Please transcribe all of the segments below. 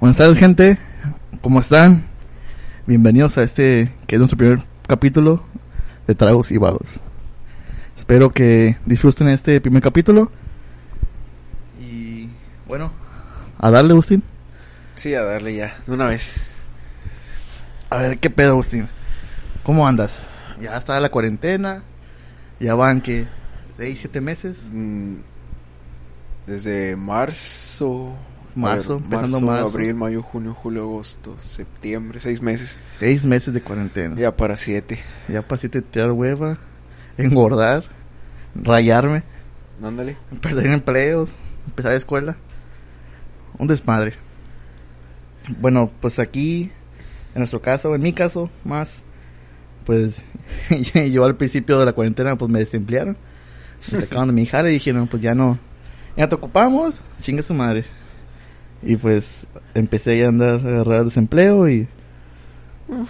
Buenas tardes, gente. ¿Cómo están? Bienvenidos a este que es nuestro primer capítulo de Tragos y Vagos. Espero que disfruten este primer capítulo. Y bueno, a darle, Agustín. Sí, a darle ya, de una vez. A ver, ¿qué pedo, Agustín? ¿Cómo andas? Ya está la cuarentena. Ya van que 6, 7 meses. Mm, Desde marzo. Marzo, ver, empezando marzo. Abril, mayo, junio, julio, agosto, septiembre, seis meses. 6 meses de cuarentena. Ya para siete. Ya pasé de tirar hueva, engordar, rayarme, Ándale. perder empleos, empezar la escuela. Un desmadre. Bueno, pues aquí, en nuestro caso, en mi caso, más, pues yo al principio de la cuarentena, pues me desemplearon. Me sacaron de mi hija y dijeron, pues ya no, ya te ocupamos, chinga su madre. Y pues empecé a andar a agarrar desempleo y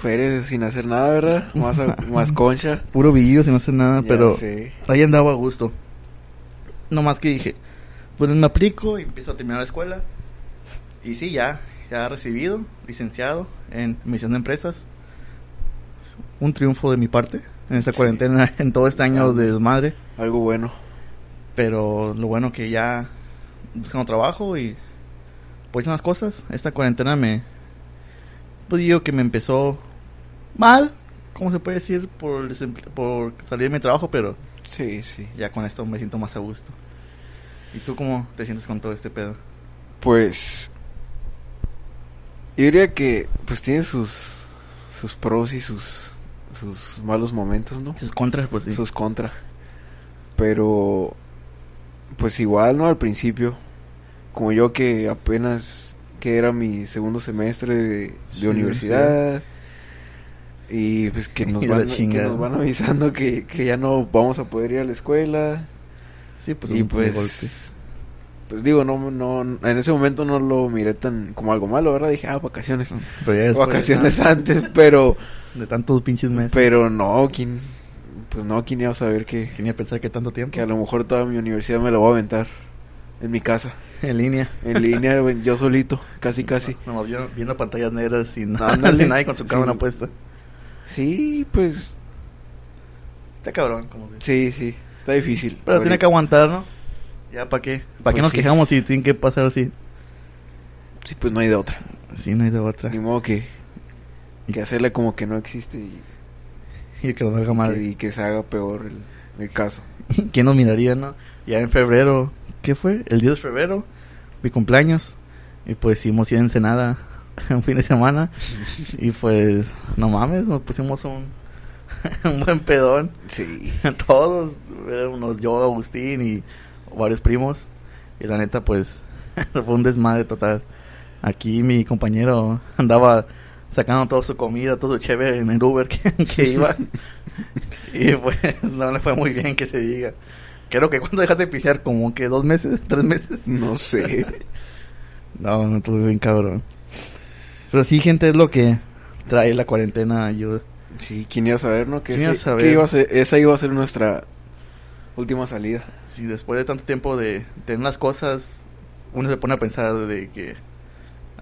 Feres sin hacer nada, ¿verdad? Más, a- más concha. puro billo sin hacer nada, Ya pero sé. ahí andaba a gusto. No más que dije, pues me aplico y empiezo a terminar la escuela. Y sí, ya, ya recibido, licenciado en misión de empresas. Un triunfo de mi parte en esta Sí. cuarentena, en todo este año de desmadre. Algo bueno. Pero lo bueno que ya buscando trabajo y pues unas cosas. Esta cuarentena me, pues digo que me empezó mal, ¿cómo se puede decir? Por, por salir de mi trabajo, pero Sí, sí. ya con esto me siento más a gusto. ¿Y tú cómo te sientes con todo este pedo? Pues. Yo diría que, pues tiene sus. Sus pros y sus. Sus malos momentos, ¿no? Sus contras, pues sí. sus contra. Pero, pues igual, ¿no? Al principio, como yo que apenas que era mi segundo semestre de, de Sí, universidad. Y pues que nos, van, que chingada. nos van avisando que, que ya no vamos a poder ir a la escuela. Sí, pues y pues, golpe. pues digo, no, no, en ese momento no lo miré tan como algo malo, ¿verdad? Dije, ah, vacaciones. Pero después, vacaciones ah, antes, pero, de tantos pinches meses. pero no, ¿quién, pues no, ¿quién iba a saber que, Quería pensar que tanto tiempo que a lo mejor toda mi universidad me la voy a aventar en mi casa, en línea. en línea, yo solito, casi casi. No, viendo, viendo pantallas negras y Ándale. nadie con su Sí. cámara puesta. Sí, pues Está cabrón, como sí, sí, está difícil. Pero tiene que aguantar, ¿no? Ya, ¿para qué? ¿Para qué Pues nos sí. quejamos si tiene que pasar así? Sí, pues no hay de otra. Sí, no hay de otra. Ni modo que, que hacerle como que no existe y, Y que nos valga que, madre. y que se haga peor el, el caso. ¿Quién nos miraría, no? Ya en febrero, ¿qué fue? El 10 de febrero, mi cumpleaños. Y pues hicimos a Ensenada un fin de semana. Y pues, no mames, nos pusimos un, un buen pedón. Sí. Todos, éramos yo, Agustín y varios primos. Y la neta, pues, fue un desmadre total. Aquí mi compañero andaba sacando toda su comida, todo su chévere en el Uber que, que iba. y pues, no le fue muy bien que se diga. Creo que cuando dejaste de pisear, como que dos meses, tres meses. No sé. No, no estuve bien cabrón. Pero sí, gente, es lo que trae la cuarentena. Yo, Sí, ¿quién iba a saber, no? Que, ¿Quién iba a saber? que iba a ser, esa iba a ser nuestra última salida. si después de tanto tiempo de tener las cosas, uno se pone a pensar de que,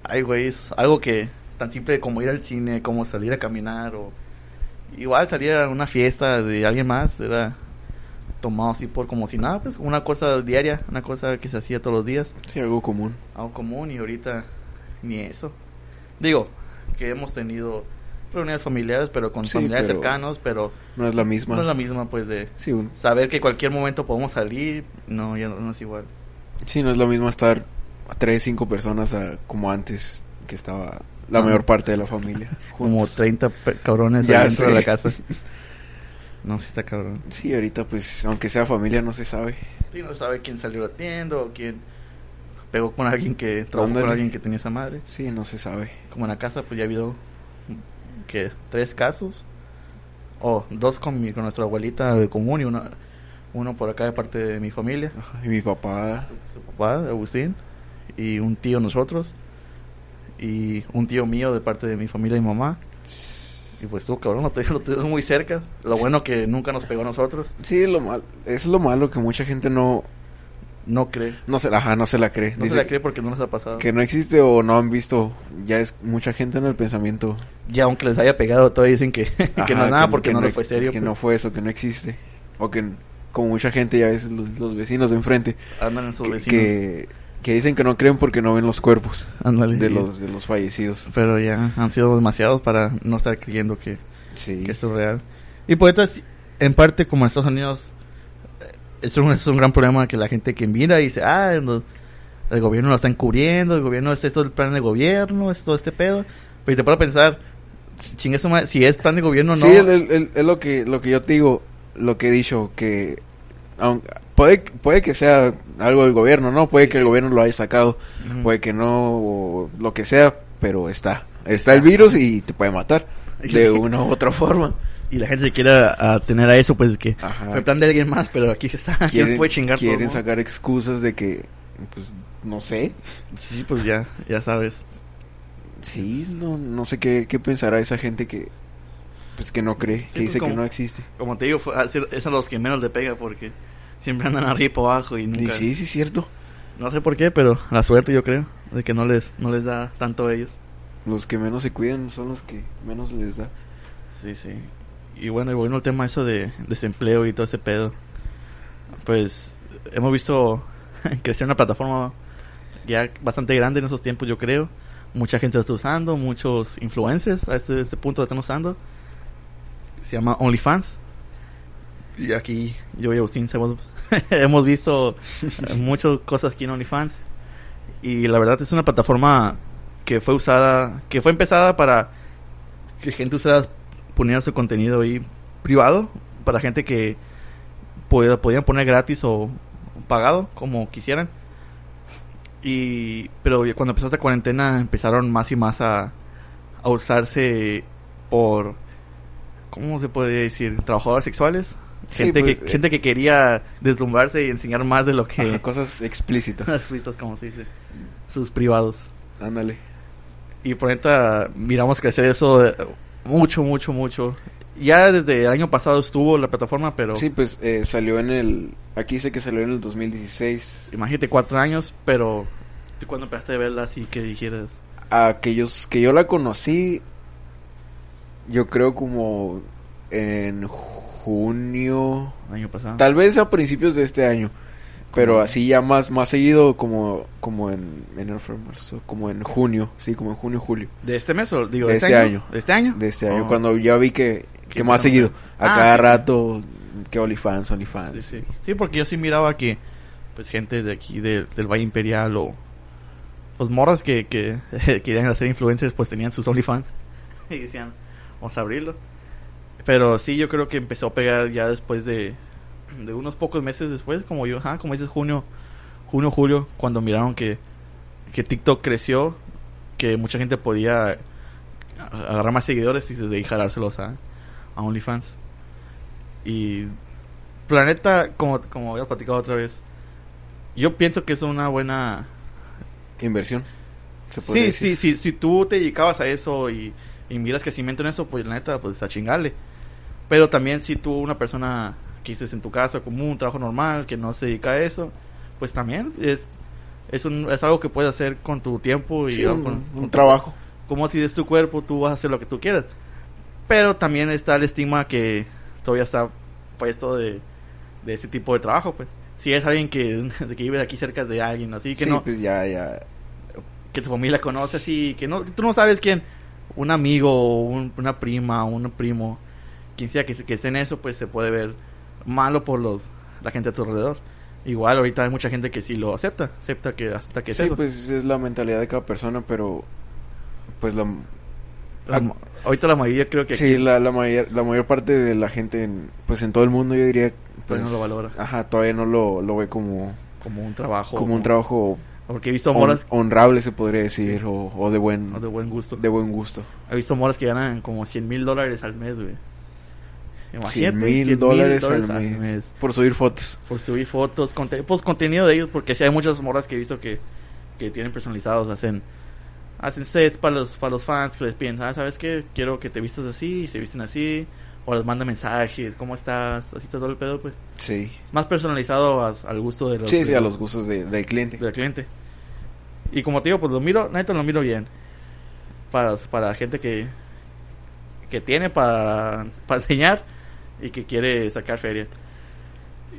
ay, güey, es algo que tan simple como ir al cine, como salir a caminar, o igual salir a una fiesta de alguien más, era tomado así por como si nada, pues una cosa diaria, una cosa que se hacía todos los días, Sí, algo común. algo común, y ahorita ni eso. Digo, que hemos tenido reuniones familiares, pero con Sí, familiares pero- cercanos, pero No es la misma. no es la misma, pues, de Sí, un- saber que cualquier momento podemos salir, no, ya no, no es igual. sí, no es lo mismo estar a tres, cinco personas a- como antes que estaba la mayor parte de la familia. Como juntos. 30 pe- cabrones Ya dentro de la casa. No, sí está cabrón. Sí, ahorita pues, aunque sea familia, no se sabe. Sí, no sabe quién salió atiendo o quién pegó con alguien que trabajó Ándale. con alguien que tenía esa madre. Sí, no se sabe. Como en la casa, pues ya ha habido, que Tres casos. O dos con, mi, con nuestra abuelita de común y uno, uno por acá de parte de mi familia. Ajá, Y mi papá, Su papá, Agustín. Y un tío nosotros. Y un tío mío de parte de mi familia y mamá. Y pues tú, cabrón, lo tuvimos muy cerca. Lo bueno que nunca nos pegó a nosotros. Sí, lo mal, es lo malo que mucha gente no no cree. No se, ajá, no se la cree. No Dice se la cree porque no les ha pasado. que no existe o no han visto. Ya es mucha gente en el pensamiento. Y aunque les haya pegado, todavía dicen que, que Ajá, no es nada porque no, lo ex- fue serio. Que pues. no fue eso, que no existe. O que, como mucha gente, ya ves los, los vecinos de enfrente, Andan esos que, vecinos. que, que dicen que no creen porque no ven los cuerpos de los, de los fallecidos. Pero ya han sido demasiados para no estar creyendo que, Sí. que esto es real. Y por eso, en parte, como en Estados Unidos, eh, es un, es un gran problema que la gente que mira y dice, ah, el gobierno lo está encubriendo, el gobierno, es esto el plan de gobierno, es todo este pedo. Pero te puedo pensar, chingue si es plan de gobierno, no. Sí, es lo que, lo que yo te digo, lo que he dicho, que aun- puede, puede que sea algo del gobierno, ¿no? Puede que el gobierno lo haya sacado, puede que no, o lo que sea, pero está. Está el virus y te puede matar de una u otra forma. Y la gente se quiere a, a tener a eso, pues que Ajá. fue plan de alguien más, pero aquí se está, Quieren, puede chingar quieren sacar excusas de que, pues, no sé. Sí, pues ya, ya sabes. Sí, no, no sé qué, qué pensará esa gente que, pues, que no cree, que pues, dice que no existe. Como te digo, fue- a- es a los que menos le pega porque siempre andan arriba y abajo y Y nunca... sí, sí, es cierto. No sé por qué, pero la suerte yo creo, de que no les, no les da tanto a ellos. Los que menos se cuidan son los que menos les da. Sí, sí. Y bueno, y bueno el tema eso de desempleo y todo ese pedo. Pues hemos visto crecer una plataforma ya bastante grande en esos tiempos, yo creo. Mucha gente lo está usando, muchos influencers a este, este punto lo están usando. Se llama OnlyFans. Y aquí yo y Agustín hemos, hemos visto eh, muchas cosas aquí en OnlyFans. Y la verdad es una plataforma que fue usada, que fue empezada para que gente usara poniendo su contenido ahí privado para gente que pueda, podían poner gratis o pagado como quisieran. Y pero cuando empezó esta cuarentena empezaron más y más a, a usarse por cómo se puede decir trabajadores sexuales Sí, gente pues, que eh. gente que quería deslumbrarse y enseñar más de lo que Ajá, cosas explícitas. Explícitas, como se dice sus privados Ándale. y por neta miramos crecer eso eh, mucho, mucho, mucho. Ya desde el año pasado estuvo la plataforma, pero Sí, pues eh, salió en el. Aquí dice que salió en el 2016. imagínate cuatro años, pero ¿tú cuándo empezaste a verla así que dijeras? Aquellos que yo la conocí, yo creo como en junio. Año pasado. Tal vez a principios de este año. Pero así ya más, más seguido como, como en enero, febrero, marzo, como en junio, sí, como en junio, julio. ¿De este mes o digo De este año. ¿De este año? De este año, Oh. cuando ya vi que, que más seguido, a Ah, cada sí, rato, que OnlyFans, OnlyFans. Sí, sí. Sí, porque yo sí miraba que pues gente de aquí de- del Valle Imperial o pues morras que, que querían hacer influencers pues tenían sus OnlyFans y decían, vamos a abrirlo. Pero sí, yo creo que empezó a pegar ya después de, de unos pocos meses después, como yo, ajá, como dices, junio, junio, julio, cuando miraron que, que TikTok creció, que mucha gente podía agarrar más seguidores y desde ahí jalárselos a, a OnlyFans. Y Planeta, como, como habías platicado otra vez, yo pienso que es una buena... Inversión. Se Sí, sí, sí, si tú te dedicabas a eso y, y miras crecimiento en eso, pues la neta, pues a chingarle. Pero también si tú, una persona que dices en tu casa, como un trabajo normal, que no se dedica a eso, pues también es, es, un, es algo que puedes hacer con tu tiempo y Sí, un, con, un con tu- trabajo. como si es tu cuerpo, tú vas a hacer lo que tú quieras. Pero también está el estigma que todavía está puesto de, de ese tipo de trabajo, pues. Si es alguien que, que vive aquí cerca de alguien, así que sí, no, pues ya, ya. que tu familia conoce así, que no, tú no sabes quién, un amigo, un- una prima, un primo, quien sea que, que esté en eso, pues se puede ver malo por los la gente a tu alrededor. Igual ahorita hay mucha gente que sí lo acepta, acepta que acepta que es sí, eso. pues es la mentalidad de cada persona, pero. Pues la. La- ahorita la mayoría creo que Sí, la, la, mayor, la mayor parte de la gente, en, pues en todo el mundo, yo diría. Pues, Todavía no lo valora. Ajá, todavía no lo, lo ve como, como un trabajo, como un trabajo Porque he visto hon- moras honrable, se podría decir, o, o de buen de buen gusto. de buen gusto. He visto moras que ganan como 100 mil dólares al mes, güey. 100 Imagínate, mil dólares al mes, por subir fotos. Por subir fotos, conte- pues contenido de ellos, porque sí hay muchas moras que he visto que, que tienen personalizados, hacen hacen sets para los para los fans que les piden, ah, ¿sabes qué? Quiero que te vistas así, y se visten así, o les manda mensajes, ¿cómo estás? Así está todo el pedo, pues. Sí. Más personalizado a- al gusto de los Sí, sí, a los gustos de- del cliente. del cliente. Y como te digo, pues lo miro, neta lo miro bien. Para, para gente que que tiene para, para enseñar y que quiere sacar feria.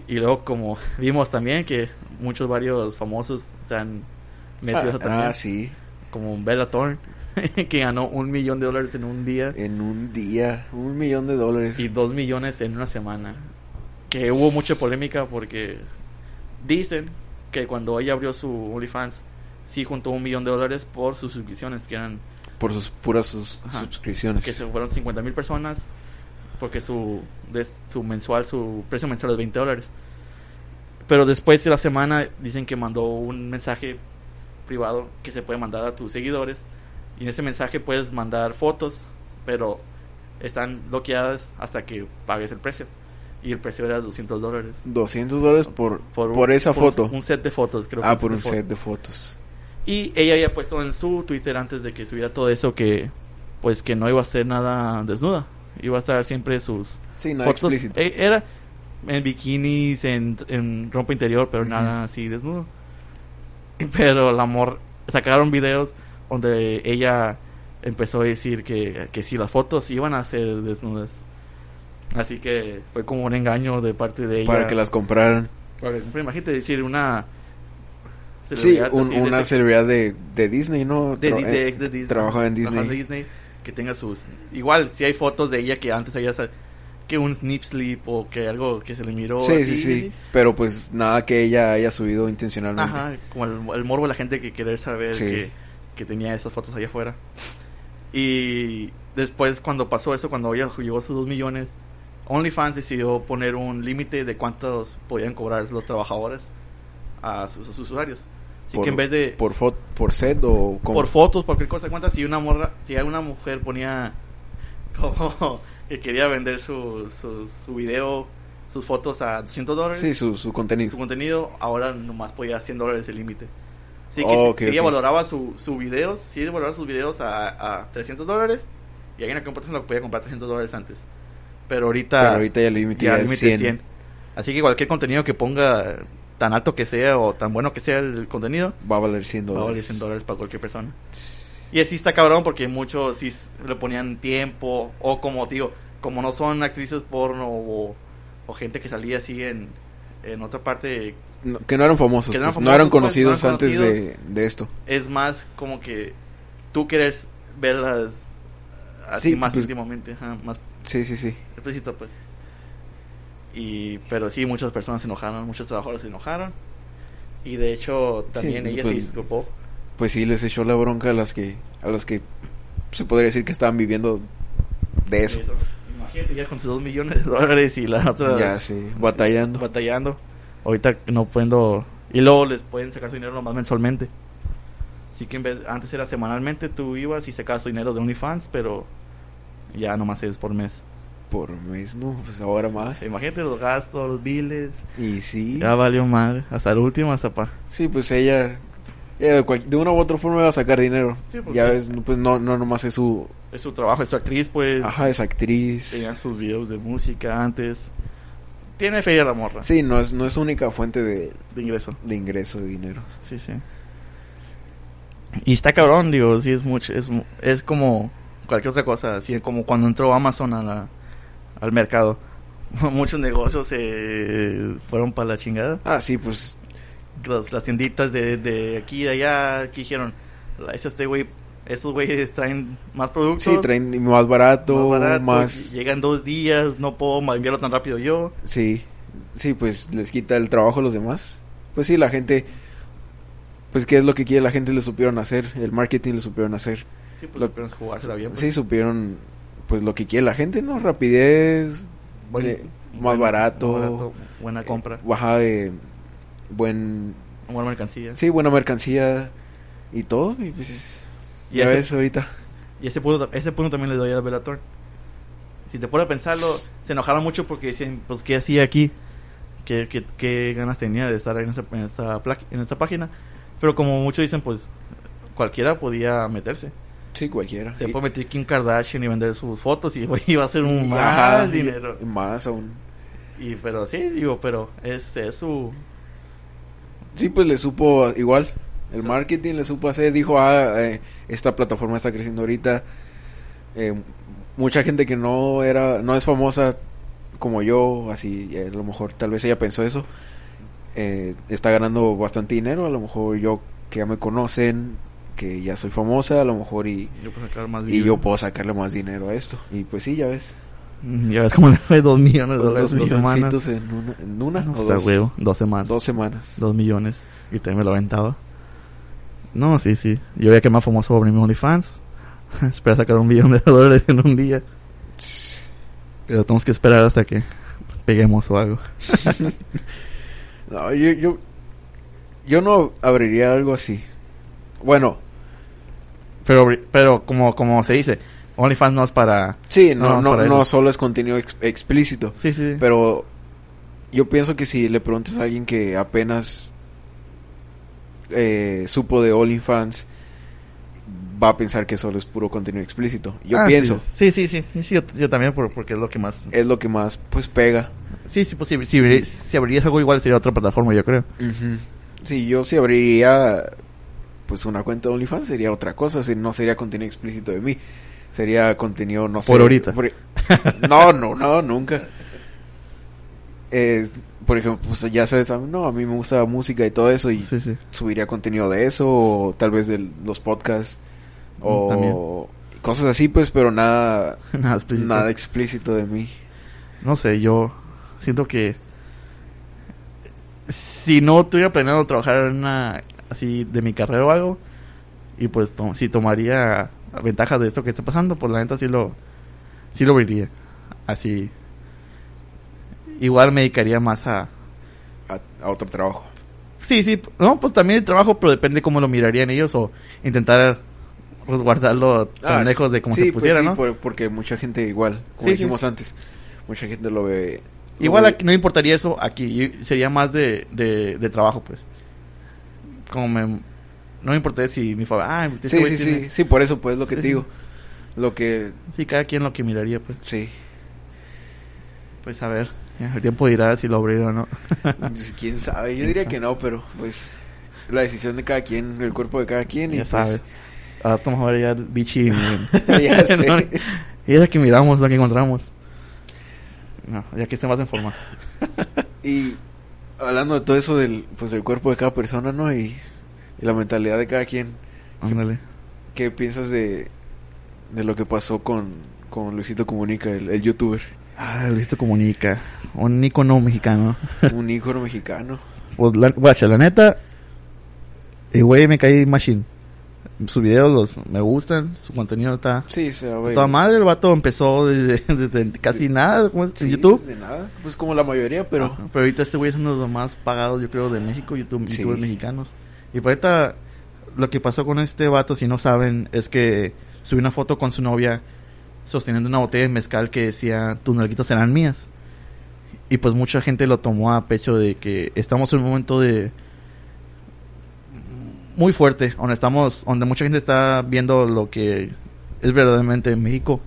Y luego como vimos también que muchos varios famosos están metidos Ah, también. ah, sí. Como Bella Thorne, que ganó un millón de dólares en un día En un día, un millón de dólares. y dos millones en una semana. Que hubo mucha polémica porque dicen que cuando ella abrió su OnlyFans, sí juntó un millón de dólares por sus suscripciones, que eran Por sus puras sus Ajá. suscripciones. que se fueron 50 mil personas, porque su, su mensual, su precio mensual es 20 dólares. Pero después de la semana dicen que mandó un mensaje privado que se puede mandar a tus seguidores. Y en ese mensaje puedes mandar fotos, pero están bloqueadas hasta que pagues el precio. Y el precio era 200 dólares. 200 dólares por, por, un- esa por foto. Un set de fotos, creo. que ah, por un set de fotos. Y ella había puesto en su Twitter antes de que subiera todo eso que pues que no iba a hacer nada desnuda. Iba a estar siempre sus Sí, fotos. eh, Era en bikinis, en, en ropa interior, pero Ujú. nada así desnudo. Pero el amor sacaron videos donde ella empezó a decir que, que si las fotos iban a ser desnudas. Así que fue como un engaño de parte de ella. Para que las compraran. Para que- imagínate decir una Sí, un- una celebridad de, de Disney, ¿no? de, de- de- eh, de Disney. Trabajaba en Disney. Que tenga sus igual si hay fotos de ella que antes había que un snip slip o que algo que se le miró Sí, así, sí, sí. Pero pues nada que ella haya subido intencionalmente. ajá como el, el morbo de la gente que querer saber Sí. que, que tenía esas fotos allá afuera y después cuando pasó eso cuando ella llegó a sus dos millones OnlyFans decidió poner un límite de cuántos podían cobrar los trabajadores a sus, a sus usuarios por, que en vez de por, fo- por set o como por fotos, por cualquier cosa. Cuenta si una morra, si una mujer ponía como que quería vender su, su, su video, sus fotos a 200 dólares, Sí, su, su contenido. su contenido, ahora nomás podía 100 dólares el límite. Así que Oh, si- ok, si ella ok. valoraba su, su videos, si ella valoraba sus videos a, a 300 dólares, y alguien que compró lo podía comprar 300 dólares antes. Pero ahorita, Pero ahorita ya el límite ya ya el límite es 100. 100. Así que cualquier contenido que ponga, tan alto que sea o tan bueno que sea el contenido, Va a valer 100 va a valer dólares. 100 dólares para cualquier persona. Y así está cabrón porque muchos sí le ponían tiempo o como digo, como no son actrices porno o, o gente que salía así en, en otra parte, No, que no eran famosos. Que no eran pues, no eran famosos, pues, no conocidos eran antes conocidos. de, de esto. es más como que tú quieres verlas así Sí, más pues- íntimamente, ajá, más Sí, sí, sí. explícito pues. Y, pero sí, muchas personas se enojaron, muchos trabajadores se enojaron. Y de hecho, también Sí, ella pues- se disculpó. Pues sí, les echó la bronca a las que, a las que se podría decir que estaban viviendo de eso. Imagínate ya con sus dos millones de dólares y la otra Ya, sí, batallando. batallando. Ahorita no puedo. Y luego les pueden sacar su dinero nomás mensualmente. Así que en vez, antes era semanalmente, tú ibas y sacabas tu dinero de OnlyFans, pero ya nomás es por mes. Por mes, no, pues ahora más. Imagínate los gastos, los biles. Y sí, Ya valió madre. Hasta el último, hasta pa. sí, pues ella, ella de, cual- de una u otra forma va a sacar dinero. Sí, porque ya es- ves, pues no, no nomás es su, Es su trabajo, es su actriz, pues. ajá, es actriz. Tenían sus videos de música antes. Tiene feria la morra Sí, no es, no es única fuente de, de ingreso. de ingreso de dinero. Sí, sí. Y está cabrón, digo, sí es mucho, es, mu- es como cualquier otra cosa, así como cuando entró Amazon a la- al mercado. Muchos negocios se fueron para la chingada. Ah, sí, pues Las, las tienditas de, de aquí y de allá, aquí dijeron, "La- es este güey, estos güeyes traen más productos. sí, traen más barato, más más, baratos, Llegan dos días, no puedo enviarlo tan rápido yo. sí, sí, pues les quita el trabajo a los demás. Pues sí, la gente, pues qué es lo que quiere la gente le supieron hacer, el marketing le supieron hacer. Sí, pues Lo- supieron jugársela bien. pues. Sí, supieron, pues lo que quiere la gente, ¿no? Rapidez, Buen- eh, más buen- barato, más barato, buena compra, baja de buen, buena mercancía. sí, buena mercancía y todo. Y pues, Y ya ese- ves ahorita. Y ese punto, ese punto también le doy a Bellator. Si te pones a pensarlo, se enojaron mucho porque decían, pues, ¿qué hacía aquí? ¿Qué, qué, qué ganas tenía de estar en esta, en, pla- en esta página? Pero como muchos dicen, pues, cualquiera podía meterse. Sí, cualquiera. Se Y- puede meter Kim Kardashian y vender sus fotos y güey, iba a hacer un más Ajá, dinero. y Más aún. Y pero sí, digo, pero es, es su Sí, pues le supo igual. El Sí. marketing le supo hacer. Dijo, ah, eh, esta plataforma está creciendo ahorita. Eh, mucha gente que no era, no es famosa como yo, así, a lo mejor tal vez ella pensó eso. eh, está ganando bastante dinero. A lo mejor yo que ya me conocen, que ya soy famosa, a lo mejor y, yo puedo sacar más y yo puedo sacarle más dinero a esto. Y pues sí, ya ves. Mm, Ya ves cómo le fue dos millones de dólares Dos semanas. en una, en una No, o pues, dos, huevo, dos semanas. dos semanas. Dos millones. Y también me lo aventaba. No, sí, sí. Yo veía que más famoso abrir mi OnlyFans. Espera sacar un millón de dólares en un día. Pero tenemos que esperar hasta que peguemos o algo. No, yo, yo, yo no abriría algo así. Bueno, Pero, pero como, como se dice, OnlyFans no es para... sí, No, no, no, solo es contenido ex- explícito, Sí, sí. pero yo pienso que si le preguntas a alguien que apenas eh, supo de OnlyFans, va a pensar que solo es puro contenido explícito. Yo Ah, pienso, Sí, sí, sí. sí yo, yo también, por- porque es lo que más... es lo que más pues pega. Sí, sí, pues si, si, si abrirías algo igual sería otra plataforma, yo creo. Sí, yo si abriría pues una cuenta de OnlyFans sería otra cosa, si no sería contenido explícito de mí. Sería contenido, no sé. Por ahorita. por- No, no, no, nunca. Eh, por ejemplo, pues ya sabes, a mí- no, a mí me gusta la música y todo eso y Sí, sí. subiría contenido de eso o tal vez de los podcasts o Mm, también. cosas así, pues, pero nada Nada explícito. nada explícito de mí. No sé, yo siento que si no tuviera planeado trabajar en una así de mi carrera o algo y pues to- si tomaría ventajas de esto que está pasando, pues la neta sí lo sí lo vería. Así igual me dedicaría más a A, a otro trabajo. Sí, sí, no, pues también el trabajo, pero depende cómo lo mirarían ellos o intentar pues, guardarlo tan Ah, lejos de como sí, se pues pusiera, sí, ¿no? por- porque mucha gente igual, como Sí, dijimos antes, mucha gente lo ve. lo Igual ve- no importaría eso aquí, sería más de, de, de trabajo, pues. Como me, no me importaría si mi familia, ah, este Sí, sí, tiene- sí, sí, por eso pues lo que Sí, te sí. digo. Lo que Sí, cada quien lo que miraría, pues. sí, Pues a ver, el tiempo dirá si lo abrirá o no. Pues, quién sabe, yo ¿Quién diría sabe? que no, pero pues la decisión de cada quien, el cuerpo de cada quien y ya pues, sabes. Ahora vamos a ver ya bichi. Ya sé. Y es la que miramos, la que encontramos. No, ya que esté más en forma. Y hablando de todo eso del pues del cuerpo de cada persona, ¿no? Y, y la mentalidad de cada quien, Ándale. ¿qué piensas de de lo que pasó con con Luisito Comunica, el, el youtuber, Ah, Luisito Comunica. Un icono mexicano. un ícono mexicano? Pues, la, guacha, la neta, el güey me cae machine. Sus videos los me gustan, su contenido está Sí, se va toda madre. El vato empezó desde, desde casi nada, como es Sí, en YouTube. De nada, pues como la mayoría, pero Ajá, pero ahorita este güey es uno de los más pagados, yo creo, de México, YouTube, Sí. youtubers mexicanos. Y por ahorita, lo que pasó con este vato, si no saben, es que subió una foto con su novia sosteniendo una botella de mezcal que decía, tus nalguitas serán mías. Y pues mucha gente lo tomó a pecho de que estamos en un momento de muy fuerte, donde estamos, donde mucha gente está viendo lo que es verdaderamente en México,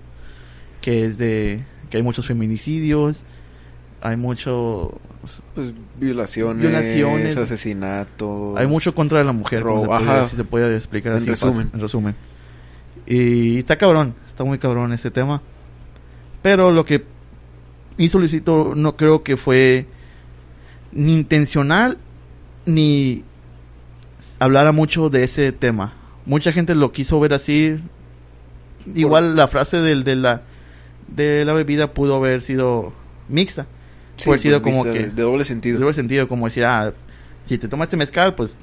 que es de que hay muchos feminicidios, hay mucho pues violaciones, Violaciones. asesinatos. hay mucho contra la mujer, Robo, se puede- ajá. si se puede explicar En así resumen. en resumen. Y está cabrón, está muy cabrón este tema. Pero lo que hizo Luisito no creo que fue ni intencional ni hablara mucho de ese tema. Mucha gente lo quiso ver así. Igual la frase del, de la de la bebida pudo haber sido mixta. Sí, puede haber sido pues, como que de, doble sentido. Tuvo sentido como decir, ah, si te tomas este mezcal, pues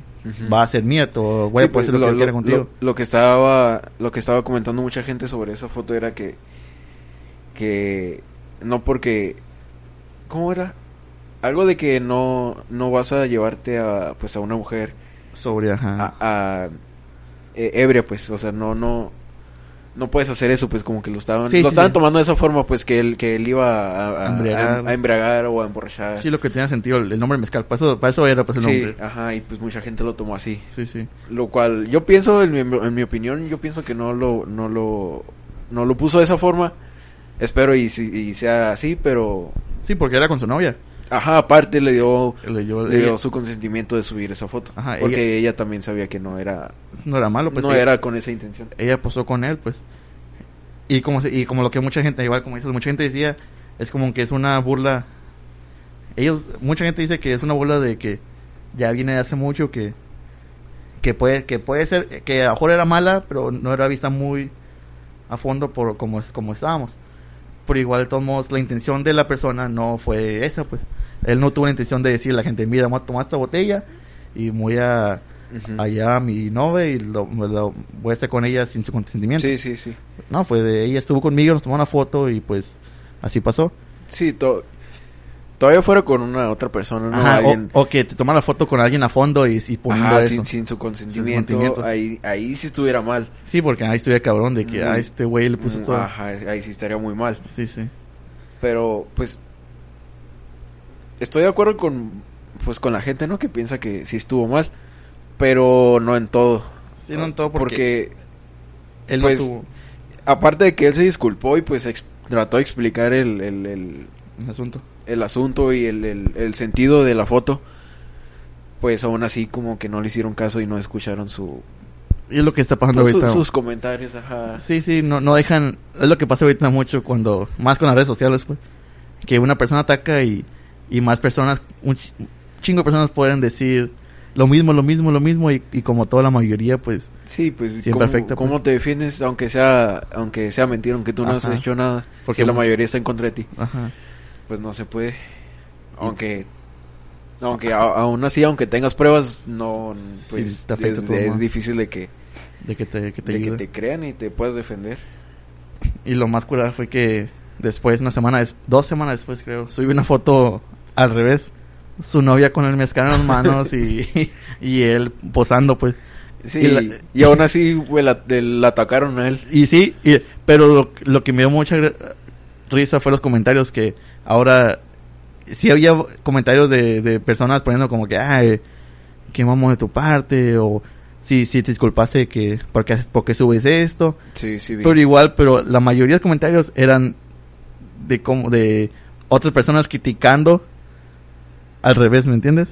va a ser nieto, o voy Sí, pues, lo, que quiera contigo. Lo, lo que estaba lo que estaba comentando mucha gente sobre esa foto era que que no porque ¿cómo era? Algo de que no no vas a llevarte a pues a una mujer Sobre, ajá. a, a- eh, ebria pues, o sea, no no no puedes hacer eso, pues como que lo estaban, Sí, lo sí, estaban sí. tomando de esa forma, pues que él, que él iba a, a- embriagar. a- a embriagar o a emborrachar. Sí, lo que tenía sentido, el, el nombre mezcal. Para eso, para eso era pues el Sí, nombre. ajá, y pues mucha gente lo tomó así. Sí, sí. Lo cual, yo pienso, en mi, en mi opinión, yo pienso que no lo, no lo, no lo puso de esa forma. Espero y, y sea así, pero, Sí, porque era con su novia. Ajá, aparte le dio, Le dio- le dio ella- su consentimiento de subir esa foto. Ajá, porque ella, también sabía que no era, no era malo, pues. no ella- era con esa intención. ella posó con él, pues. Y como, y como lo que mucha gente, igual como dices, mucha gente decía, es como que es una burla. Ellos, mucha gente dice que es una burla de que ya viene de hace mucho, que, que puede, que puede ser, que a lo mejor era mala, pero no era vista muy a fondo por como, es- como estábamos. Pero igual, de todos modos, la intención de la persona no fue esa, pues. Él no tuvo la intención de decirle a la gente, mira, vamos a tomar esta botella y voy a Ujú. allá a mi novia y lo- lo- voy a estar con ella sin su consentimiento. Sí, sí, sí. No, fue de ella estuvo conmigo, nos tomó una foto y pues así pasó. Sí, to- todavía fuera con una otra persona, ¿no? Ajá, o- Alguien- o, que te toma la foto con alguien a fondo y, y poniendo Ajá, eso. sin, sin su consentimiento, consentimientos. ahí, ahí sí estuviera mal. Sí, porque ahí estuviera cabrón de que Muy- a este güey le puso Mm, todo. Ajá, ahí sí estaría muy mal. Sí, sí. Pero, pues, estoy de acuerdo con, pues, con la gente, ¿no? Que piensa que sí estuvo mal, pero no en todo. Sí, no en todo porque, él pues, no tuvo aparte de que él se disculpó y pues ex- trató de explicar el, el, el, un asunto. el asunto y el, el, el sentido de la foto, pues aún así como que no le hicieron caso y no escucharon su, Y es lo que está pasando pues, su- ahorita. sus comentarios, ajá. Sí, sí, no, no dejan... Es lo que pasa ahorita mucho cuando... Más con las redes sociales, pues. Que una persona ataca y, y más personas... Un ch- chingo de personas pueden decir lo mismo, lo mismo, lo mismo y, y como toda la mayoría, pues... Sí, pues Siempre ¿cómo, afecta, pues. cómo te defiendes aunque sea aunque sea mentira, aunque tú no has hecho nada? Porque la mayoría está en contra de ti. Ajá. Pues no se puede. Aunque aunque a- aún así aunque tengas pruebas no pues Sí, te afecta es, todo es difícil de que De que te, que te de que te crean y te puedas defender. Y lo más curado fue que después, una semana, des- dos semanas después creo, subí una foto al revés. Su novia con el mezcal en las manos y, y él posando, pues. Sí, Y y, la- aún así la, la atacaron a él. Y sí, y- pero lo, lo que me dio mucha risa fue los comentarios que ahora sí había comentarios de, de personas poniendo como que, ay, qué mamo de tu parte, o si, si te disculpaste que, porque, porque subes esto. Sí, sí. Pero igual, pero la mayoría de comentarios eran de como de otras personas criticando al revés, ¿me entiendes?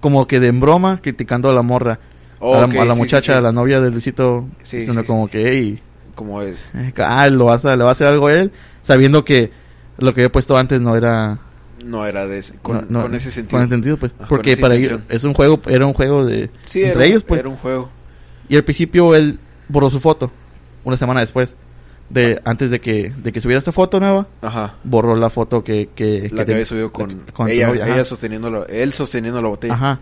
Como que de en broma criticando a la morra, a la, a muchacha, sí, sí. a la novia de Luisito, diciendo como que, hey, como de- eh, ah, lo vas a, le va a hacer algo a él, sabiendo que lo que había puesto antes no era no era de ese- con, no- no- con ese sentido. con ese sentido, pues, Ah, porque para ellos es un juego, era un juego de Sí, entre era, ellos, pues, era un juego. y al principio él borró su foto una semana después de antes de que de que subiera esta foto nueva Ajá. borró la foto que que, La que, había subido con, con ella, novia, ella sosteniendo la, él sosteniendo la botella. Ajá.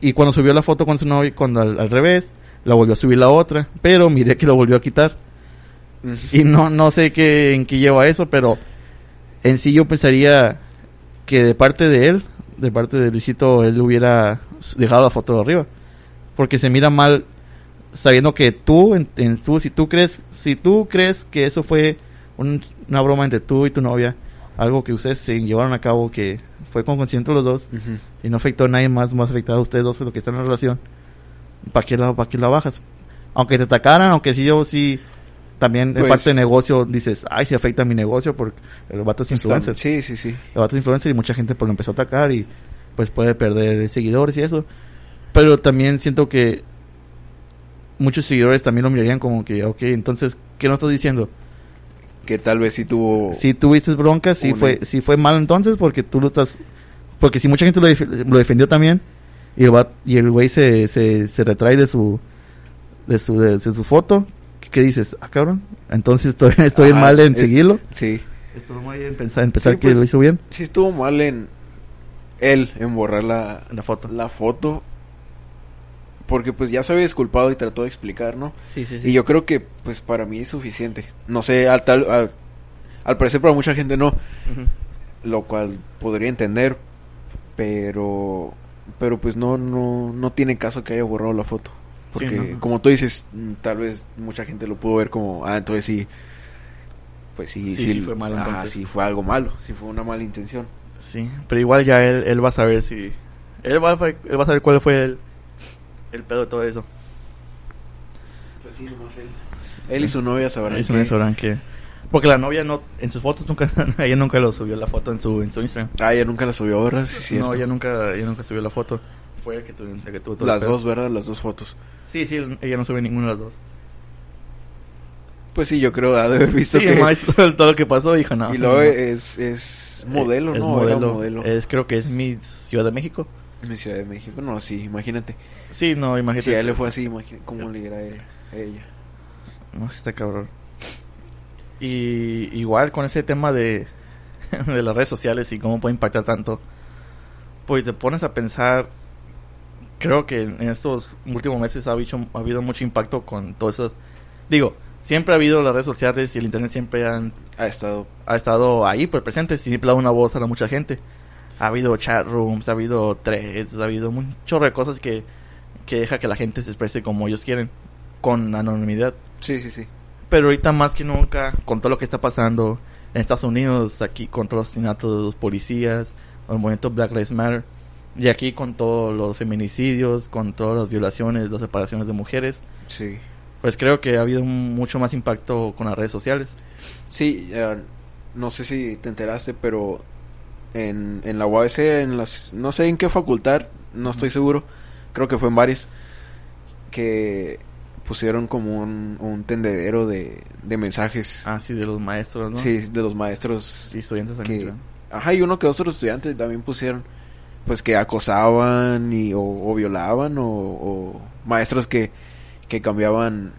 Y cuando subió la foto con su novia, cuando al, al revés, la volvió a subir la otra, pero miré que lo volvió a quitar. Y no no sé qué en qué lleva eso, pero en sí yo pensaría que de parte de él, de parte de Luisito, él hubiera dejado la foto de arriba. Porque se mira mal sabiendo que tú, en, en tú, si tú crees, si tú crees que eso fue un- una broma entre tú y tu novia, algo que ustedes se llevaron a cabo que fue con consciente los dos, Ujú. y no afectó a nadie más, más afectado a ustedes dos, lo que están en la relación, ¿para qué la, para qué la bajas? Aunque te atacaran, aunque si yo sí, también de Pues- parte de negocio dices, ay, si afecta a mi negocio porque el vato es influencer. Sí, sí, sí. El vato es influencer y mucha gente pues lo empezó a atacar y pues puede perder seguidores y eso. Pero también siento que muchos seguidores también lo mirarían como que, ok, entonces, ¿qué no estás diciendo? Que tal vez sí tuvo... Si tuviste bronca, si Una- fue, si fue malo entonces, porque tú lo estás, porque si mucha gente lo, def- lo defendió también, y el y el güey se, se, se retrae de su, de su, de, de su foto, ¿qué, dices? Ah, cabrón, entonces estoy, estoy Ajá, mal en es- seguirlo. Sí. Estoy mal en pensar, en pensar Sí, que pues, lo hizo bien. Sí estuvo mal en... Él, en borrar la, La foto. la foto. Porque pues ya se había disculpado y trató de explicar, ¿no? Sí, sí, Y yo creo que pues para mí es suficiente. No sé, al, tal, al, al parecer para mucha gente no. Lo cual podría entender. Pero... Pero pues no, no, no tiene caso que haya borrado la foto. Porque, ¿no? como tú dices, mm, tal vez mucha gente lo pudo ver como, ah, entonces sí, pues sí, Sí, sí fue malo, ah, entonces. sí fue algo malo, sí fue una mala intención. Sí, pero igual ya él, él va a saber si... Él va, él va a saber cuál fue el, el pedo de todo eso. Pues sí, nomás él. Él y su novia sabrán Eso que- no sabrán que... Porque la novia no... En sus fotos nunca... ella nunca lo subió la foto en su, en su Instagram. Ah, ella nunca la subió ahora, sí, cierto. no, ella nunca, ella nunca subió la foto. Fue el que, tu- el que tuvo todo Las dos, ¿verdad? Las dos fotos. Sí, sí, ella no subió ninguna de las dos. Pues sí, yo creo, ha de haber visto Sí, que... más todo, todo lo que pasó dijo no. y luego no. es, es modelo, Eh, es ¿no? Era modelo. modelo. Es, creo que es mi Ciudad de México. En mi Ciudad de México, no, sí, imagínate. Sí, no, imagínate. Si a él le fue así, imagínate cómo le irá a ella. a ella. No, está cabrón. Y igual con ese tema de, de las redes sociales y cómo puede impactar tanto, pues te pones a pensar, creo que en estos últimos meses ha habido, ha habido mucho impacto con todo eso. Digo, siempre ha habido las redes sociales y el internet siempre han, Ha estado... ha estado ahí, pues presente, siempre ha dado una voz a la mucha gente. Ha habido chat rooms, ha habido threads, ha habido un chorro de cosas que, que deja que la gente se exprese como ellos quieren, con anonimidad. Sí, sí, sí. Pero ahorita más que nunca, con todo lo que está pasando en Estados Unidos, aquí con todos los asesinatos de los policías, el movimiento Black Lives Matter, y aquí con todos los feminicidios, con todas las violaciones, las separaciones de mujeres, Sí. pues creo que ha habido mucho más impacto con las redes sociales. Sí, no sé si te enteraste, pero en, en la UABC, en las, no sé en qué facultad, no estoy seguro, creo que fue en varias, que pusieron como un, un tendedero de, de mensajes, Ah, sí, de los maestros, ¿no? sí, de los maestros. Y estudiantes también. que, ajá, y uno que otros estudiantes también pusieron, pues que acosaban y, o, o violaban, o, o maestros que, que cambiaban,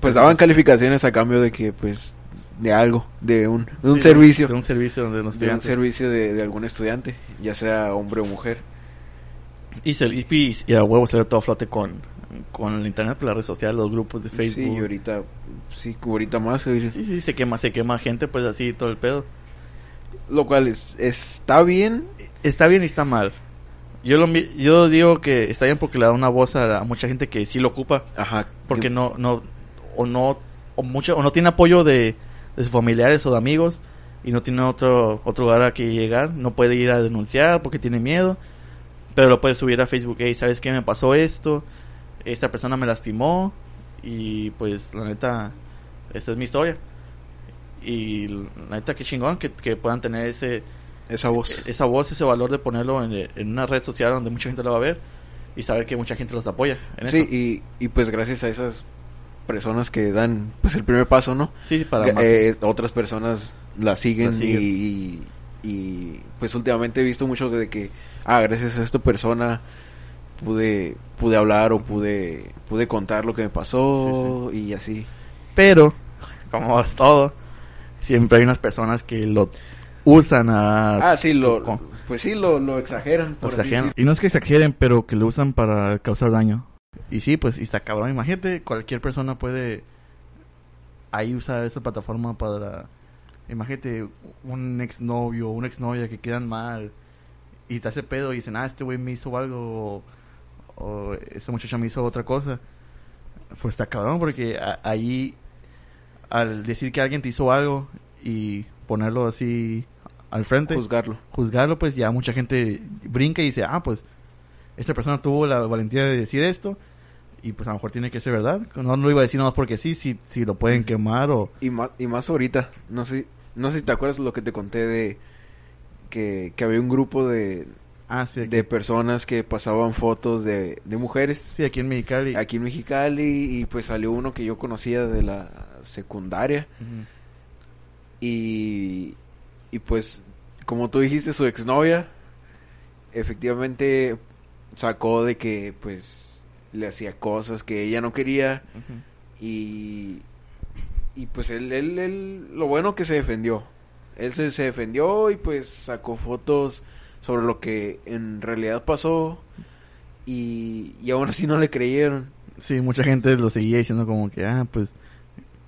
pues daban calificaciones a cambio de que, pues, de algo, de un, de un Sí, servicio De un servicio de los de un servicio de, de algún estudiante, ya sea hombre o mujer. Y, se, y, y- a huevo salió todo a flote con, con el internet, las redes sociales, los grupos de Facebook. Sí, y ahorita, sí, ahorita más, Sí, sí, se quema, se quema gente, pues así, todo el pedo. lo cual es- está bien. Está bien y está mal. Yo lo yo digo que está bien porque le da una voz a, a mucha gente que sí lo ocupa, Ajá. porque que- no no o no o mucho o no tiene apoyo de, de sus familiares o de amigos y no tiene otro otro lugar a que llegar, no puede ir a denunciar porque tiene miedo, pero lo puede subir a Facebook, hey, ¿sabes qué me pasó esto? Esta persona me lastimó y pues la neta esta es mi historia. Y la neta qué chingón que, que puedan tener ese esa voz. esa voz, ese valor de ponerlo en, en una red social donde mucha gente lo va a ver y saber que mucha gente los apoya. En Sí, eso. y, y pues gracias a esas personas que dan pues el primer paso, ¿no? sí, sí, para más. eh, otras personas la siguen, La siguen. Y, y, y, pues últimamente he visto mucho de que ah gracias a esta persona pude pude hablar o pude pude contar lo que me pasó y así Pero, como es todo, siempre hay unas personas que lo usan a... ah sí lo su- pues sí lo, lo exageran por exageran. Y no es que exageren, pero que lo usan para causar daño. Y sí, pues, y está cabrón. Imagínate, cualquier persona puede ahí usar esa plataforma para... Imagínate un exnovio o una exnovia que quedan mal y te hace pedo y dicen, ah, este güey me hizo algo o, o esta muchacha me hizo otra cosa. Pues está cabrón porque a- ahí al decir que alguien te hizo algo y ponerlo así al frente, juzgarlo juzgarlo, pues ya mucha gente brinca y dice, ah, pues esta persona tuvo la valentía de decir esto y pues a lo mejor tiene que ser verdad. No lo iba a decir nada más porque sí, si, si lo pueden quemar o... y más y más ahorita no sé no sé si te acuerdas lo que te conté de que, que había un grupo de, Ah, sí, de personas que pasaban fotos de, de mujeres. Sí, aquí en Mexicali. aquí en Mexicali y pues salió uno que yo conocía de la secundaria. Y, y pues como tú dijiste su exnovia efectivamente sacó de que pues le hacía cosas que ella no quería y y pues él, él, él lo bueno que se defendió él se, se defendió y pues sacó fotos sobre lo que en realidad pasó y, y aún así no le creyeron Sí, mucha gente lo seguía diciendo como que, ah, pues,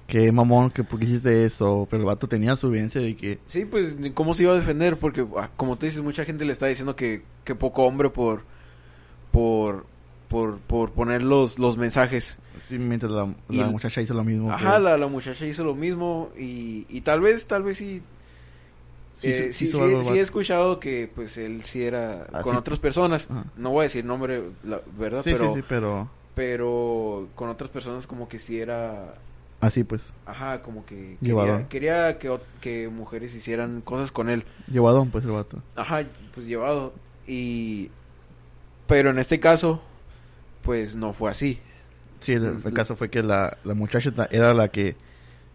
qué mamón, que por qué hiciste eso. Pero el vato tenía su evidencia de que, Sí, pues, ¿cómo se iba a defender? Porque, ah, como tú dices, mucha gente le está diciendo que, que poco hombre por, por, por, por poner los, los mensajes. Sí, mientras la, la muchacha hizo lo mismo. Ajá, que- la, la muchacha hizo lo mismo y, y tal vez, tal vez sí. Sí, eh, sí, sí, sí- he escuchado que pues él sí era Ah, con otras personas. Ajá. No voy a decir nombre, la verdad, Sí, pero, sí, sí, pero pero con otras personas como que sí era así pues, Ajá, como que quería, quería que, que mujeres hicieran cosas con él. llevadón pues el vato. Ajá, pues llevado. Y... Pero en este caso, pues no fue así. Sí, el, el caso fue que la, la muchacha era la que